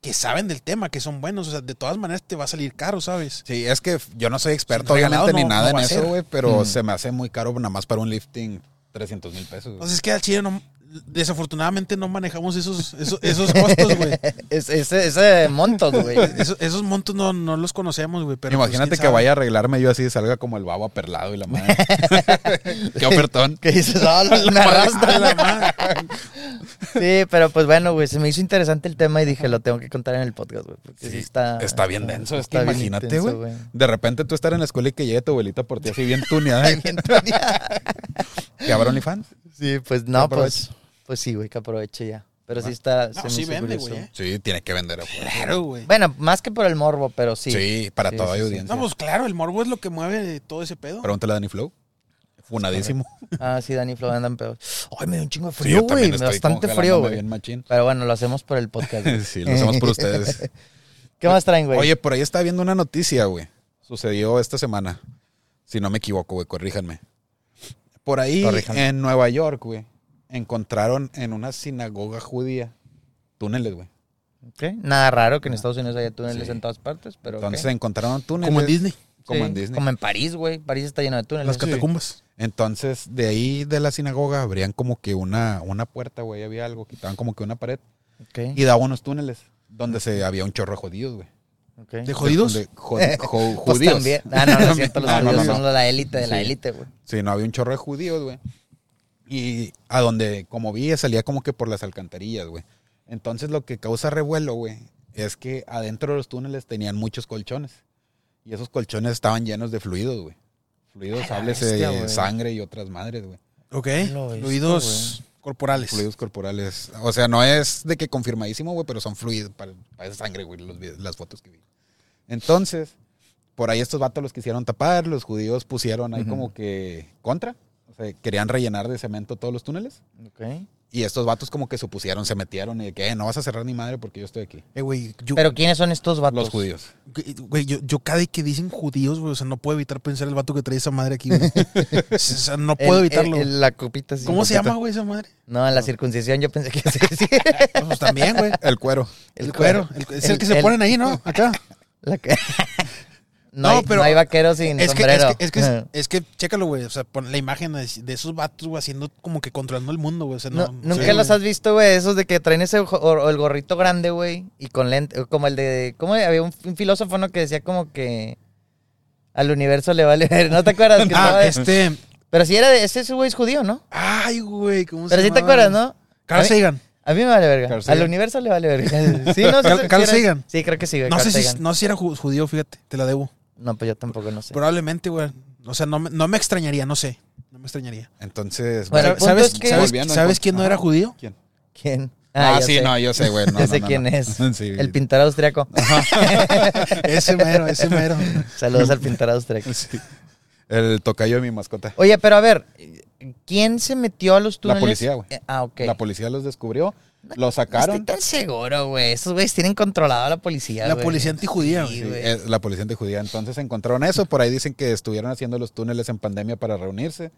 que saben del tema, que son buenos. O sea, de todas maneras te va a salir caro, ¿sabes? Sí, es que yo no soy experto, obviamente, ni nada no en eso, güey, pero Mm. se me hace muy caro nada más para un lifting 300 mil pesos. Entonces es que al chile no, desafortunadamente no manejamos esos, esos, esos costos, güey. Es- ese, ese montos, güey. Esos, esos montos no, no los conocemos, güey. Pero pues, Imagínate que sabe. vaya a arreglarme yo así y salga como el babo aperlado y la madre. Qué ofertón. Que dices, ah, me arrastra la madre. Sí, pero pues bueno, güey, se me hizo interesante el tema y dije, lo tengo que contar en el podcast, güey. Porque sí, Sí, está. Está bien denso, es que está bien imagínate, güey. De repente tú estar en la escuela y que llegue tu abuelita por ti así bien tuneada. Bien tuneada. ¿Que habrá OnlyFans? Sí, pues no, pues. Pues sí, güey, que aproveche ya. Pero sí está. se No, me sí hizo vende, curioso. güey. eh. Sí, tiene que vender. güey. Claro, güey. Bueno, más que por el morbo, pero sí. Sí, para Sí, toda sí, sí. audiencia. No, pues claro, el morbo es lo que mueve todo ese pedo. Pregúntale a Danny Flow. Funadísimo. Ah, sí, Dani Flo andan peor. Ay, me dio un chingo de frío, güey. estoy Bastante frío, güey. Pero bueno, lo hacemos por el podcast. güey. Sí, lo hacemos por ustedes. ¿Qué más traen, güey? Oye, por ahí está viendo una noticia, güey. Sucedió esta semana. Si no me equivoco, güey, corríjanme. Por ahí Corríjanme. en Nueva York, güey, encontraron en una sinagoga judía túneles, güey. Ok, Nada raro que en Estados Unidos haya túneles Sí. en todas partes, pero. Entonces encontraron túneles. Como en Disney, Como Sí, en Disney. Como en París, güey. París está lleno de túneles. las catacumbas. Entonces, de ahí de la sinagoga abrían como que una, una puerta, güey, había algo, quitaban como que una pared Ok, y daban unos túneles donde se había un chorro de judíos, güey. ¿De jodidos? De jod- jo- Pues judíos. también. Ah, no, no es cierto. Los No, no, judíos no, son la élite de la élite, güey. Sí, no había un chorro de judíos, güey. Y a donde, como vi, salía como que por las alcantarillas, güey. Entonces lo que causa revuelo, güey, es que adentro de los túneles tenían muchos colchones. Y esos colchones estaban llenos de fluidos, güey. Fluidos, háblese sangre y otras madres, güey. Ok. Visto, Fluidos corporales. Fluidos corporales. O sea, no es de que confirmadísimo, güey, pero son fluidos, para, parece sangre, güey, las fotos que vi. Entonces, por ahí estos vatos los quisieron tapar, los judíos pusieron ahí como que contra. Sea, querían rellenar de cemento todos los túneles. Ok. Y estos vatos como que se opusieron, se metieron y de que "Eh, no vas a cerrar ni madre porque yo estoy aquí. Eh, güey, yo, Pero ¿quiénes son estos vatos? Los judíos. güey, yo, yo cada vez que dicen judíos, güey, o sea, no puedo evitar pensar el vato que trae esa madre aquí, güey. o sea, no El- puedo el- evitarlo. el- la copita sí. ¿Cómo se llama, güey, esa madre? No, en la circuncisión yo pensé que sí. sí. Pues también, güey. El cuero. El, cuero. el- es el, El- que se el- ponen ahí, ¿no? Acá. La que- no, No, hay, pero- no hay vaquero sin Es que, es sombrero. que, es que, es que, chécalo, güey. O sea, pon la imagen de, de esos vatos, güey, haciendo como que controlando el mundo, güey. O sea, no, No, ¿Nunca sí, los has visto, güey? Esos de que traen ese o, o el gorrito grande, güey. Y con lente, como el de... ¿Cómo? Había un, un filósofo, ¿no? Que decía como que... Al universo le vale ver. ¿No te acuerdas? Que Ah, este. Pero si era de... Ese güey es judío, ¿no? Ay, güey, ¿cómo Pero se sí te acuerdas, ¿no? Carl Sagan. A mí me vale verga. Carl Al Sagan. universo le vale verga. Sí, no sé. Carl- si- si era- Sagan. Sí, creo que sí, güey. No Carl sé, si, no sé si era ju- judío, fíjate, te la debo. No, pues yo tampoco no sé. Probablemente, güey. O sea, no me, no me extrañaría, no sé. No me extrañaría. Entonces, Bueno, el bueno, punto ¿Sabes, es que- ¿sabes, Volviendo, ¿sabes entonces- quién no Ajá. era judío? ¿quién? ¿Quién? Ah, ya sí, sé. no, yo sé, güey. No, Ya no, sé no, quién no. es. Sí. El pintor austriaco. ese mero, ese mero. Saludos al pintor austriaco. Sí. El tocayo de mi mascota. Oye, pero a ver, ¿quién se metió a los túneles? policía, güey. Eh, Ah, ok. La policía los descubrió, No los estoy sacaron. tan seguro, güey. Esos güeyes tienen controlado a la policía, La policía antijudía, güey. Eh, la policía antijudía. Entonces encontraron eso. Por ahí dicen que estuvieron haciendo los túneles en pandemia para reunirse.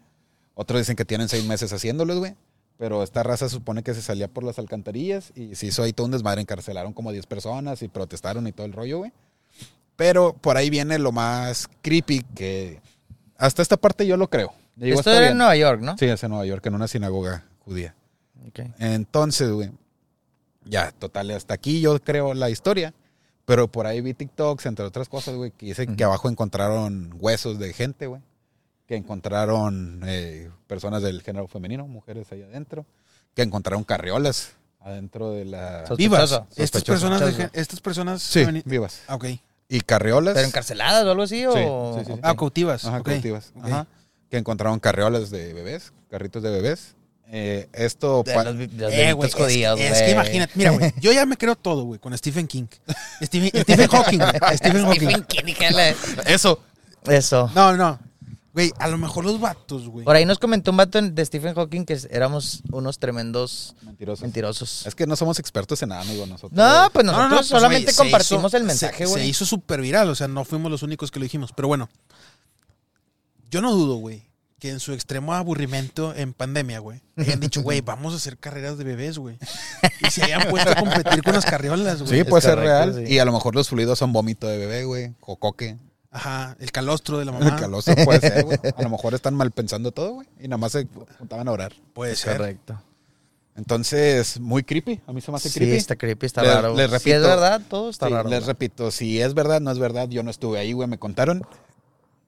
Otros dicen que tienen seis meses haciéndolos, güey. Pero esta raza supone que se salía por las alcantarillas y se hizo ahí todo un desmadre. Encarcelaron como 10 personas y protestaron y todo el rollo, güey. Pero por ahí viene lo más creepy que hasta esta parte yo lo creo. Digo, Esto era bien. en Nueva York, ¿no? Sí, es en Nueva York, en una sinagoga judía. Ok. Entonces, güey, ya, total, hasta aquí yo creo la historia. Pero por ahí vi TikToks, entre otras cosas, güey, que dicen que Ujú. abajo encontraron huesos de gente, güey. Que encontraron eh, personas del género femenino, mujeres ahí adentro. Que encontraron carriolas adentro de la... Vivas. Sospechoso. Estas personas, de estas personas. Sí, vivas. Ah, ok. Y carriolas... ¿Pero encarceladas o algo así? O... sí, sí, sí. Ah, cautivas. Ajá, ok. cautivas. Ok. Ajá. Que encontraron carriolas de bebés, carritos de bebés. Eh, esto... De los, Eh, güey, bebitos es, judíos, es que güey. imagínate, mira, güey, yo ya me creo todo, güey, con Stephen King. Stephen, Stephen Hawking, güey, Stephen Hawking. Stephen King. Eso. Eso. No, no. Güey, a lo mejor los vatos, güey. Por ahí nos comentó un vato de Stephen Hawking que éramos unos tremendos Mentirosos. mentirosos. Es que no somos expertos en nada, amigo, nosotros. No, pues No, nosotros no, no, pues, solamente güey, se compartimos hizo- el mensaje, se- Se güey. hizo súper viral, o sea, no fuimos los únicos que lo dijimos. Pero bueno, yo no dudo, güey, que en su extremo aburrimiento en pandemia, güey, hayan dicho, güey, vamos a hacer carreras de bebés, güey. Y se hayan puesto a competir con las carriolas, güey. Sí, puede ser correcto, real. sí. Y a lo mejor los fluidos son vómito de bebé, güey. O coque. Ajá, el calostro de la El mamá. calostro puede ser, güey. A lo mejor están mal pensando todo, güey. Y nada más se juntaban a orar. Puede ser. Correcto. Entonces, muy creepy. A mí se me hace Sí, creepy. está creepy, está Les- raro. les si es repito- verdad, todo está Sí, raro. les güey. repito, si es verdad, no es verdad, yo no estuve ahí, güey, me contaron.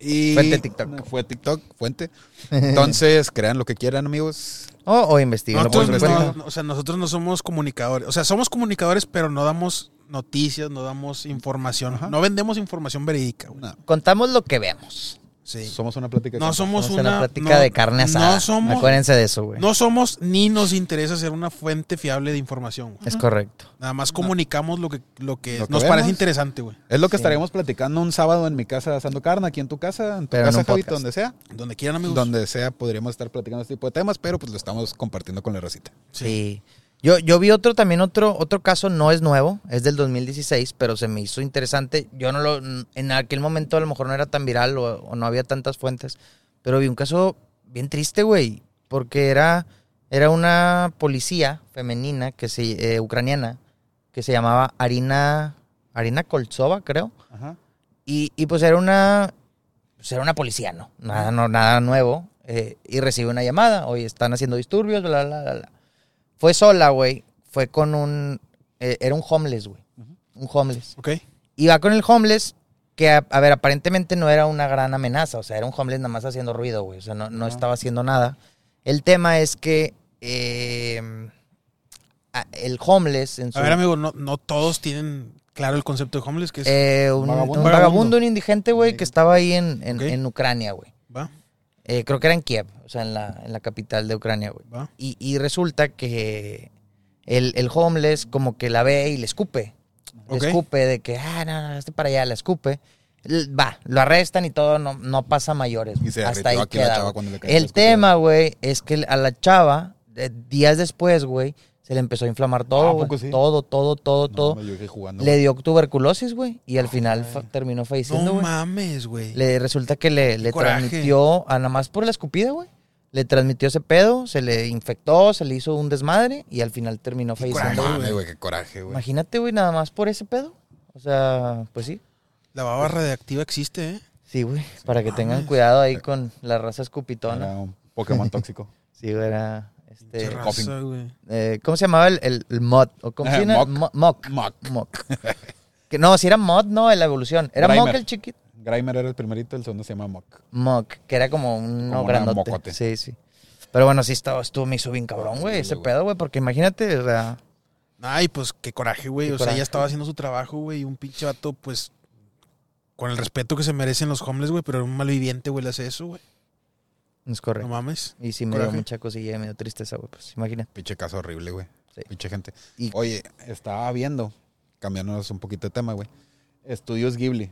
Y Fuente TikTok. Fue TikTok, fuente. Entonces, crean lo que quieran, amigos. O, o investiguen. Nosotros no, o sea, nosotros no somos comunicadores. O sea, somos comunicadores, pero no damos noticias, no damos información. Ajá. No vendemos información verídica. No, Contamos lo que vemos. Sí. somos una plática. No de somos Somos una, una plática no- de carne asada. No somos, Acuérdense de eso, güey. no somos ni nos interesa ser una fuente fiable de información. güey. Es correcto. Nada más comunicamos lo que, lo que, Lo que nos vemos. parece interesante, güey. Es lo que Sí. estaremos platicando un sábado en mi casa asando carne, aquí en tu casa, en tu Pero en casa, un Javito, donde sea. Donde quieran, amigos. Donde sea podríamos estar platicando este tipo de temas, pero pues lo estamos compartiendo con la racita. Sí. Yo, yo vi otro también, otro, otro caso, no es nuevo, es del 2016, pero se me hizo interesante. Yo no lo, en aquel momento a lo mejor no era tan viral o, o no había tantas fuentes, pero vi un caso bien triste, güey, porque era, era una policía femenina, que se, eh, ucraniana, que se llamaba Arina, Arina Koltsova, creo. Ajá. Y, y, pues era una, pues era una policía, ¿no? Nada, no, nada nuevo. eh, y recibe una llamada, oye, están haciendo disturbios, bla, bla, bla, bla. Fue sola, güey. Fue con un, eh, era un homeless, güey. Un homeless. Ok. Va con el homeless, que a, a ver, aparentemente no era una gran amenaza. O sea, era un homeless nada más haciendo ruido, güey. O sea, no, no estaba haciendo nada. El tema es que eh, a- el homeless en su... A ver, amigo, no, no todos tienen claro el concepto de homeless, que es... eh, un, Vagabundo. un Vagabundo. un indigente, güey, que estaba ahí en, en Ucrania, güey. va, Eh, creo que era en Kiev, o sea, en la, en la capital de Ucrania, güey. va. Y, y resulta que el, el homeless como que la ve y le escupe. Le Ok. escupe de que, ah, no, no, este para allá, le escupe. L- Va, lo arrestan y todo, no, no pasa mayores. Y se Hasta ahí derritió aquí la queda. chava güey. cuando le cayó la El escupida. tema, güey, es que a la chava, eh, días después, güey, se le empezó a inflamar Ah, ¿a todo, güey. sí? Todo, todo, todo, No, todo. jugando. Le dio tuberculosis, güey, y al final fa- terminó falleciendo, No güey. mames, güey. Le resulta que le, le transmitió, a nada más por la escupida, güey. Le transmitió ese pedo, se le infectó, se le hizo un desmadre y al final terminó Qué falleciendo. Coraje, güey. qué coraje, güey. Imagínate, güey, nada más por ese pedo. O sea, pues sí. La baba radiactiva existe, ¿eh? Sí, güey. Para que tengan cuidado ahí con la raza escupitona. Era un Pokémon tóxico. Sí, güey, era. Este, raza, eh, ¿Cómo se llamaba el, el, el mod? ¿O ¿Cómo se llama? Mock. Mo- Mock. Que no, si era mod, no, en la evolución. Era Grimer. Mock el chiquito. Grimer era el primerito, el segundo se llama Mock. Mock, que era como un Como una grandote. mocote. Sí, sí. Pero bueno, sí estaba, estuvo, me hizo bien cabrón, güey, ese güey. pedo, güey, porque imagínate, o sea, Ay, pues qué coraje, güey. Qué O sea, ella estaba haciendo su trabajo, güey, y un pinche vato, pues, con el respeto que se merecen los homeless, güey, pero un malviviente, güey, le hace eso, güey. Es No correcto. mames. y sí me dio coraje. mucha cosilla, me dio tristeza, güey, pues imagínate. Pinche caso horrible, güey. Sí. Pinche gente. Y- Oye, estaba viendo, cambiándonos un poquito de tema, güey. Estudios Ghibli.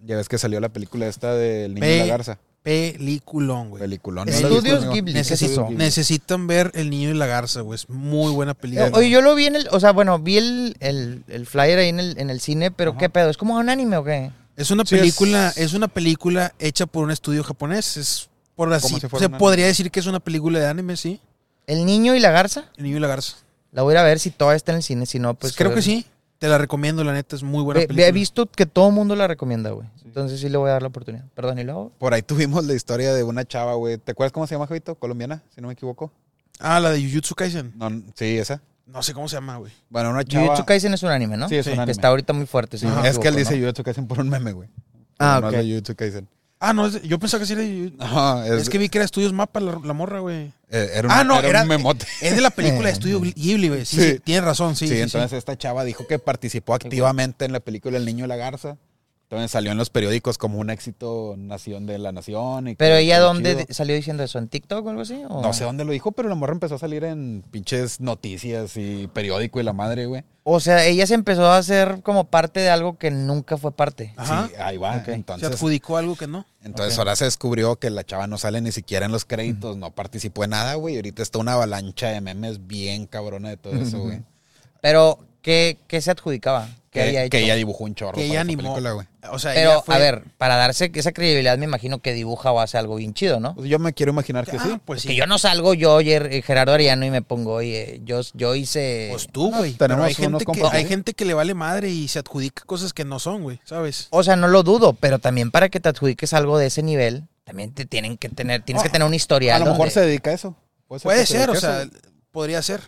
Ya ves que salió la película esta del niño y la garza. Peliculón, güey. Peliculón. ¿No Estudios? Ghibli, ¿qué es Necesito-. Necesitan ver El Niño y la Garza, güey. Es muy buena película. Oye, yo lo vi en el, o sea, bueno, vi el, el, el flyer ahí en el, en el cine, pero Ajá. ¿qué pedo? ¿Es como un anime o qué? Es una Sí, es- película, es... una película hecha por un estudio japonés. Es por así. Si se podría decir que es una película de anime, sí. ¿El niño y la garza? El Niño y la Garza. La voy a ir a ver si todavía está en el cine, si no, pues... Pues creo que sí. Te la recomiendo, la neta, es muy buena Ve- película. He visto que todo el mundo la recomienda, güey. Entonces sí le voy a dar la oportunidad. Perdón, ¿y luego? Por ahí tuvimos la historia de una chava, güey. ¿Te acuerdas cómo se llama, Javito? Colombiana, si no me equivoco. Ah, la de Jujutsu Kaisen. No, sí, esa. No sé cómo se llama, güey. Bueno, una chava. Jujutsu Kaisen es un anime, ¿no? Sí, es Sí, un que anime. Que está ahorita muy fuerte, no me es que él equivoco, dice ¿no? Jujutsu Kaisen por un meme, güey. Ah, No ok. es de Jujutsu Kaisen. Ah, no, yo pensaba que sí era es, Es que vi que era Estudios Mapa la, la morra, güey. eh, era, un, Ah, no, era, era- un memote. Es de la película de Estudio Ghibli, güey. Sí, sí, Sí. tienes razón, sí. Sí, sí, sí. entonces esta chava dijo que participó activamente en la película El Niño y la Garza. Entonces salió en los periódicos como un éxito nación de la nación. y Pero ella, ¿dónde chido. salió diciendo eso? ¿En TikTok o algo así? o? No sé dónde lo dijo, pero la morra empezó a salir en pinches noticias y periódico y la madre, güey. O sea, ella se empezó a hacer como parte de algo que nunca fue parte. Ajá. Sí, ahí va. Ok. Se Entonces, adjudicó algo que no. entonces ahora se descubrió que la chava no sale ni siquiera en los créditos, no participó en nada, güey. y Ahorita está una avalancha de memes bien cabrona de todo eso, güey. Pero, ¿qué, qué se adjudicaba? ¿Qué Que, había hecho? que ella dibujó un chorro Que ella animó. película, güey. O sea, ella Pero, fue- a ver, para darse esa credibilidad, me imagino que dibuja o hace algo bien chido, ¿no? Pues yo me quiero imaginar que Ah, sí. pues Que sí. yo no salgo yo, Ger- Gerardo Ariano, y me pongo, oye, yo, yo hice... Pues tú, güey. tenemos Pero hay unos gente, que, hay ¿eh? gente que le vale madre y se adjudica cosas que no son, güey, ¿sabes? O sea, no lo dudo, pero también para que te adjudiques algo de ese nivel, también te tienen que tener, tienes que tener un A historial. lo mejor donde- se dedica a eso. Puede que se ser, o a sea, podría ser.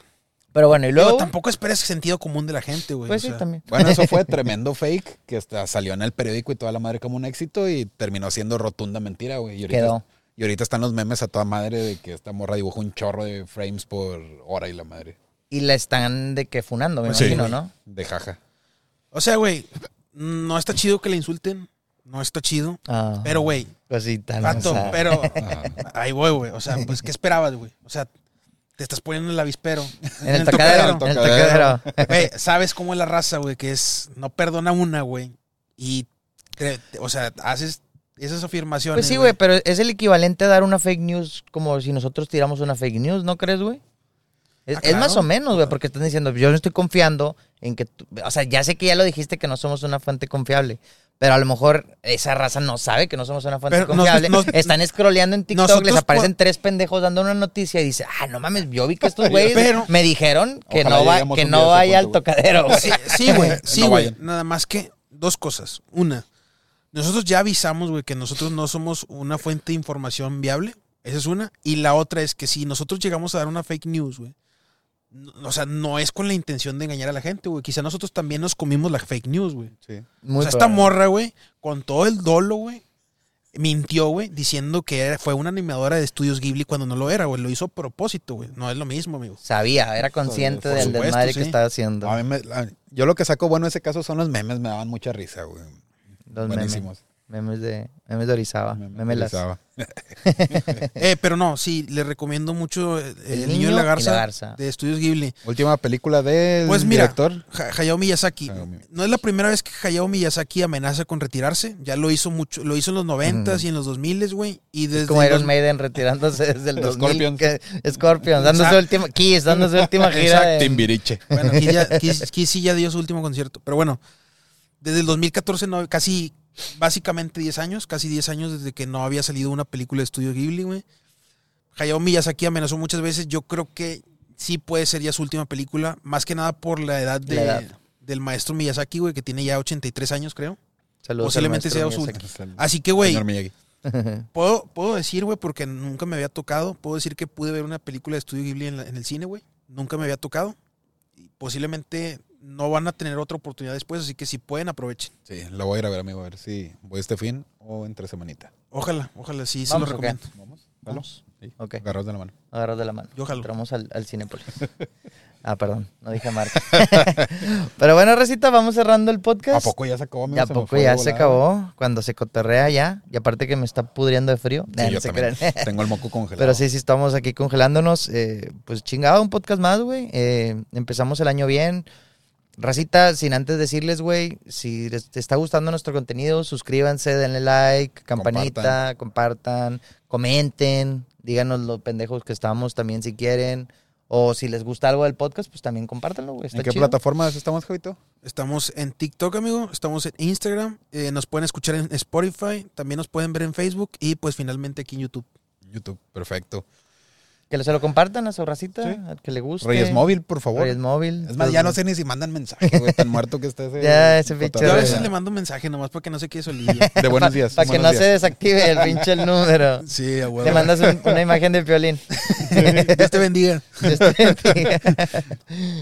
Pero bueno, y luego... Tampoco esperes sentido común de la gente, güey. pues o sí, sea, también. Bueno, eso fue tremendo fake que hasta salió en el periódico y toda la madre como un éxito y terminó siendo rotunda mentira, güey. Y ahorita, Quedó. y ahorita están los memes a toda madre de que esta morra dibujó un chorro de frames por hora y la madre. Y la están de que funando, me Pues Sí, imagino. ¿no? De jaja. O sea, güey, no está chido que le insulten. No está chido. Ah, Pero, güey, cosita, ¿no? vato, O sea, pero Ajá. ahí voy, güey. O sea, pues, ¿qué esperabas, güey? O sea, te estás poniendo el avispero. En el tocadero, en el tocadero. Sabes cómo es la raza, güey, que es, no perdona una, güey. Y, te- te- o sea, haces esas afirmaciones. Pues sí, güey, pero es el equivalente a dar una fake news como si nosotros tiramos una fake news, ¿no crees, güey? Es, Ah, es más o menos, güey, porque están diciendo, yo no estoy confiando en que, tú- o sea, ya sé que ya lo dijiste que no somos una fuente confiable, pero a lo mejor esa raza no sabe que no somos una fuente Pero confiable. nos- Están scrolleando en TikTok, les aparecen por- tres pendejos dando una noticia y dice, ah, no mames, yo vi que estos güeyes Pero- me dijeron que Ojalá no, va, que no vaya al tocadero. güey. Sí, güey. Sí, No güey. Nada más que dos cosas. Una, nosotros ya avisamos, güey, que nosotros no somos una fuente de información viable. Esa es una. Y la otra es que si nosotros llegamos a dar una fake news, güey. No- O sea, no es con la intención de engañar a la gente, güey. Quizá nosotros también nos comimos la fake news, güey. Sí. Muy o sea, esta morra, güey, con todo el dolo, güey, mintió, güey, diciendo que fue una animadora de estudios Ghibli cuando no lo era, güey. Lo hizo a propósito, güey. No es lo mismo, amigo. Sabía, era consciente Por del supuesto, desmadre sí. que estaba haciendo. A mí me- yo lo que saco bueno de ese caso son los memes, me daban mucha risa, güey. Los. Buenísimos. Memes de, memes de Orizaba. Memes Memes las- Orizaba. Eh, pero no, sí, le recomiendo mucho eh, El, El niño, y la y garza, la garza. de estudios Ghibli. Última película del Pues mira, director. Ha- Hayao Miyazaki. Hayao. No es la primera vez que Hayao Miyazaki amenaza con retirarse. Ya lo hizo mucho, lo hizo en los 90s Ujú. y en los 2000 güey. Y desde Como Iron los- Maiden retirándose desde el Los 2000. Scorpions. que- Scorpions, dando su Exacto. última... Kiss, dando su última gira. Exacto. Bueno, Kiss, ya, Kiss- Kiss sí ya dio su último concierto. Pero bueno, desde el 2014, no, casi, básicamente 10 años, casi 10 años desde que no había salido una película de estudio Ghibli, güey. Hayao Miyazaki amenazó muchas veces. Yo creo que sí puede ser ya su última película, más que nada por la edad, de, La edad. del maestro Miyazaki, güey, que tiene ya 83 años, creo. Saludos Posiblemente sea su- el Así que, güey, puedo, puedo decir, güey, porque nunca me había tocado, puedo decir que pude ver una película de estudio Ghibli en, la- en el cine, güey. Nunca me había tocado. Y posiblemente no van a tener otra oportunidad después, así que si pueden, aprovechen. Sí, lo voy a ir a ver, amigo, a ver si voy este fin o entre semanita. Ojalá, ojalá, sí, se lo ¿o recomiendo. ¿Vamos? Vamos. Sí. Ok. Agarrados de la mano. Agarrados de la mano. Yo jalo. Entramos al, al Cinépolis. ah, perdón, no dije marca. Pero bueno, Recita, vamos cerrando el podcast. ¿A poco ya se acabó, amigo? Ya a Se poco ya acabó. Cuando se cotorrea ya. Y aparte que me está pudriendo de frío. Nah, Sí, no yo se también. crean. Tengo el moco congelado. Pero sí, sí estamos aquí congelándonos. eh, pues chingado, un podcast más, güey. Eh, empezamos el año bien. Racita, sin antes decirles, güey, si les está gustando nuestro contenido, suscríbanse, denle like, campanita, compartan, comenten, díganos los pendejos que estamos también si quieren. O si les gusta algo del podcast, pues también compártanlo, güey. ¿En qué chido. plataformas estamos, Javito? Estamos en TikTok, amigo. Estamos en Instagram. eh, nos pueden escuchar en Spotify. También nos pueden ver en Facebook. Y pues finalmente aquí en YouTube. YouTube, perfecto. Que se lo compartan a su racita, Sí. al que le guste. Reyes Móvil, por favor. Reyes Móvil. Es más, ya no sé ni si mandan mensaje, güey, tan muerto que está ese. Ya, ese pinche Yo a veces le mando un mensaje nomás porque no sé qué es Olivia. De buenos días. Para que no se desactive el pinche el número. sí, a huevo. Te mandas un- una imagen de violín. Dios te bendiga.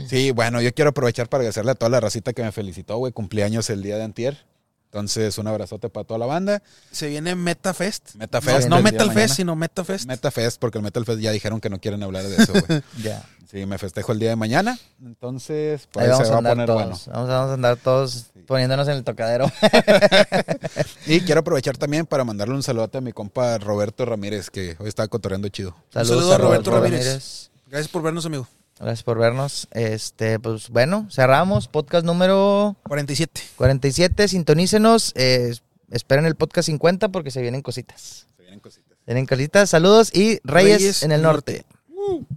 Sí, bueno, yo quiero aprovechar para agradecerle a toda la racita que me felicitó, güey. Cumpleaños el día de antier. Entonces, un abrazote para toda la banda. Se viene MetaFest. MetaFest. No, no el día de Metal mañana. Fest, sino MetaFest. MetaFest, porque el Metal Fest ya dijeron que no quieren hablar de eso, güey. ya. Sí, me festejo el día de mañana. Entonces, por Ahí se a va a andar poner todos. bueno. Vamos, vamos a andar todos poniéndonos en el tocadero. Y quiero aprovechar también para mandarle un saludo a mi compa Roberto Ramírez, que hoy está cotorreando chido. saludo a Roberto Ramírez. Gracias por vernos, amigo. Gracias por vernos. Este, pues bueno, cerramos. Podcast número 47. 47, sintonícenos. Eh, esperen el podcast 50 porque se vienen cositas. Se vienen cositas. Se vienen cositas. Saludos y Reyes, en el norte. norte.